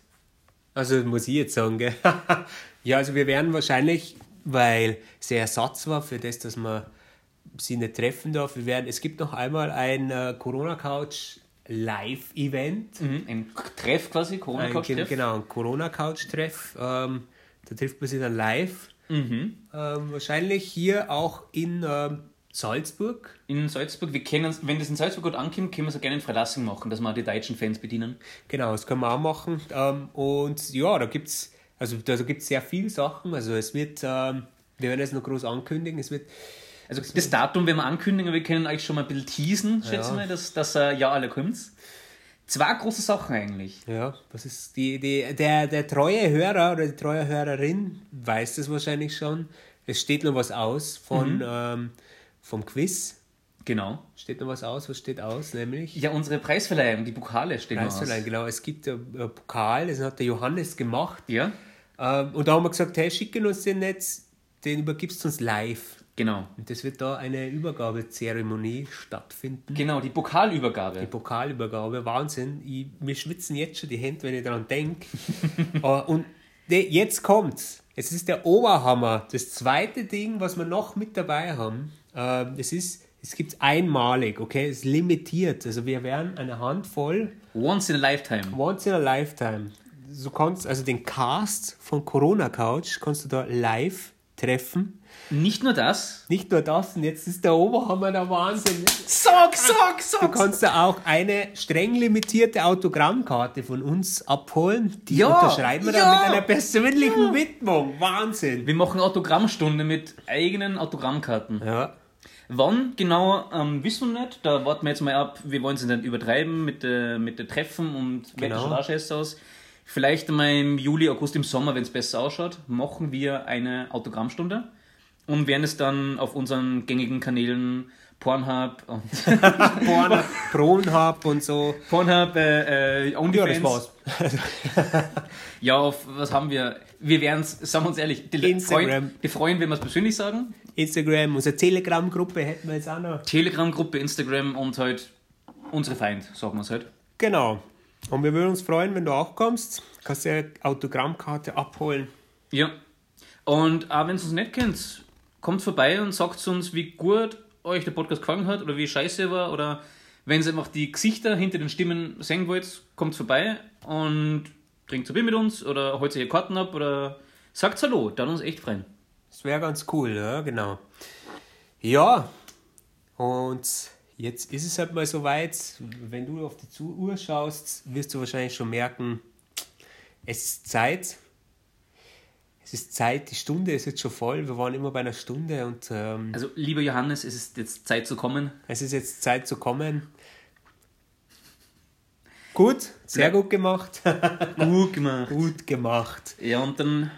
Also muss ich jetzt sagen, gell? ja, also wir werden wahrscheinlich, weil es der Ersatz war für das, dass man sie nicht treffen darf, wir werden, es gibt noch einmal ein äh, Corona Couch Live-Event. Ein Treff quasi, Corona-Couch-Treff. genau, ein Corona-Couch-Treff. Ähm, da trifft man sich dann live. Mhm. Ähm, wahrscheinlich hier auch in ähm, Salzburg. In Salzburg, wir kennen, wenn das in Salzburg gut ankommt, können wir es auch gerne in Freilassing machen, dass wir auch die deutschen Fans bedienen. Genau, das können wir auch machen. Ähm, und ja, da gibt es also, da gibt's sehr viele Sachen. Also es wird, ähm, wir werden es noch groß ankündigen, es wird Also das Datum werden wir ankündigen, wir können euch schon mal ein bisschen teasen, schätze Ja. mal, dass, dass äh, ja alle kommt. Zwei große Sachen eigentlich. Ja, was ist die, die, der, der treue Hörer oder die treue Hörerin weiß das wahrscheinlich schon. Es steht noch was aus von, ähm, vom Quiz. Genau. Steht noch was aus? Was steht aus? Nämlich Ja, unsere Preisverleihung, die Pokale stehen noch aus. Preisverleihung. Genau, es gibt einen einen Pokal, das hat der Johannes gemacht. Ja, Ähm, und da haben wir gesagt, hey, schicken uns den jetzt, den übergibst du uns live. Genau. Und das wird da eine Übergabezeremonie stattfinden. Genau, die Pokalübergabe. Die Pokalübergabe, Wahnsinn. Ich, mir schwitzen jetzt schon die Hände, wenn ich daran denke. und de, jetzt kommt's. Es ist der Oberhammer. Das zweite Ding, was wir noch mit dabei haben, äh, das ist, es gibt einmalig, okay? Es ist limitiert. Also wir werden eine Handvoll Once in a lifetime. Once in a Lifetime. Du kannst also den Cast von Corona Couch kannst du da live treffen. Nicht nur das. Nicht nur das, und jetzt ist der Oberhammer der Wahnsinn. ne? Sag, sag, Du sag. kannst da auch eine streng limitierte Autogrammkarte von uns abholen. Die Ja, unterschreiben wir ja, dann mit einer persönlichen Widmung. Wahnsinn. Wir machen Autogrammstunde mit eigenen Autogrammkarten. Ja. Wann genau, ähm, wissen wir nicht. Da warten wir jetzt mal ab. Wir wollen es nicht übertreiben mit der mit der Treffen und Genau. scheiße aus. Vielleicht mal im Juli, August, im Sommer, wenn es besser ausschaut, machen wir eine Autogrammstunde und werden es dann auf unseren gängigen Kanälen Pornhub und Porn, Pornhub und so. Pornhub, äh, äh, OnlyFans. Ja, das war's. Ja, auf was haben wir? Wir werden es, sagen wir uns ehrlich, die, Instagram. Freuen, die freuen, wenn wir es persönlich sagen. Instagram, unsere Telegram-Gruppe hätten wir jetzt auch noch. Telegram-Gruppe, Instagram und halt unsere Feind, sagen wir es halt. Genau. Und wir würden uns freuen, wenn du auch kommst. Kannst dir eine Autogrammkarte abholen. Ja. Und auch wenn ihr uns nicht kennt, kommt vorbei und sagt uns, wie gut euch der Podcast gefallen hat oder wie scheiße er war oder wenn ihr einfach die Gesichter hinter den Stimmen sehen wollt, kommt vorbei und trinkt ein Bier mit uns oder holt euch Karten ab oder sagt Hallo, dann uns echt freuen. Das wäre ganz cool, ja, genau. Ja, und jetzt ist es halt mal soweit. Wenn du auf die Uhr schaust, wirst du wahrscheinlich schon merken, es ist Zeit. Es ist Zeit, die Stunde ist jetzt schon voll. Wir waren immer bei einer Stunde und ähm, Also, lieber Johannes, es ist jetzt Zeit zu kommen. es ist jetzt Zeit zu kommen. Gut, sehr gut gemacht. Gut gemacht. gut gemacht. Ja, und dann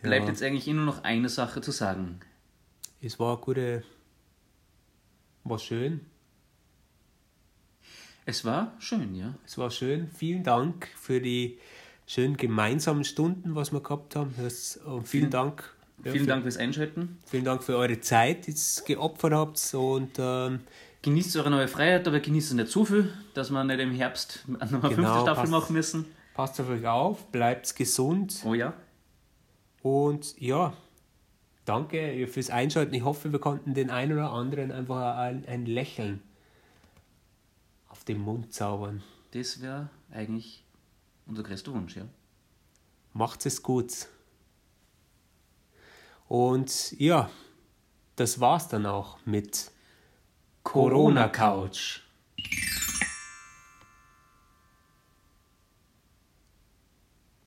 bleibt Ja. jetzt eigentlich eh nur noch eine Sache zu sagen. Es war eine gute, war schön. Es war schön, ja. Es war schön. Vielen Dank für die schönen gemeinsamen Stunden, was wir gehabt haben. Das, und vielen Dank. ja, Vielen Dank fürs Einschalten. Vielen Dank für eure Zeit, die ihr geopfert habt. Und ähm, Genießt eure neue Freiheit, aber genießt es nicht zu viel, dass wir nicht im Herbst nochmal fünfte Genau, Staffel passt. machen müssen. passt auf euch auf, bleibt gesund. Oh ja. Und ja, danke fürs Einschalten. Ich hoffe, wir konnten den einen oder anderen einfach ein, ein Lächeln auf den Mund zaubern. Das wäre eigentlich unser größter Wunsch, ja. Macht es gut. Und ja, das war's dann auch mit Corona Couch.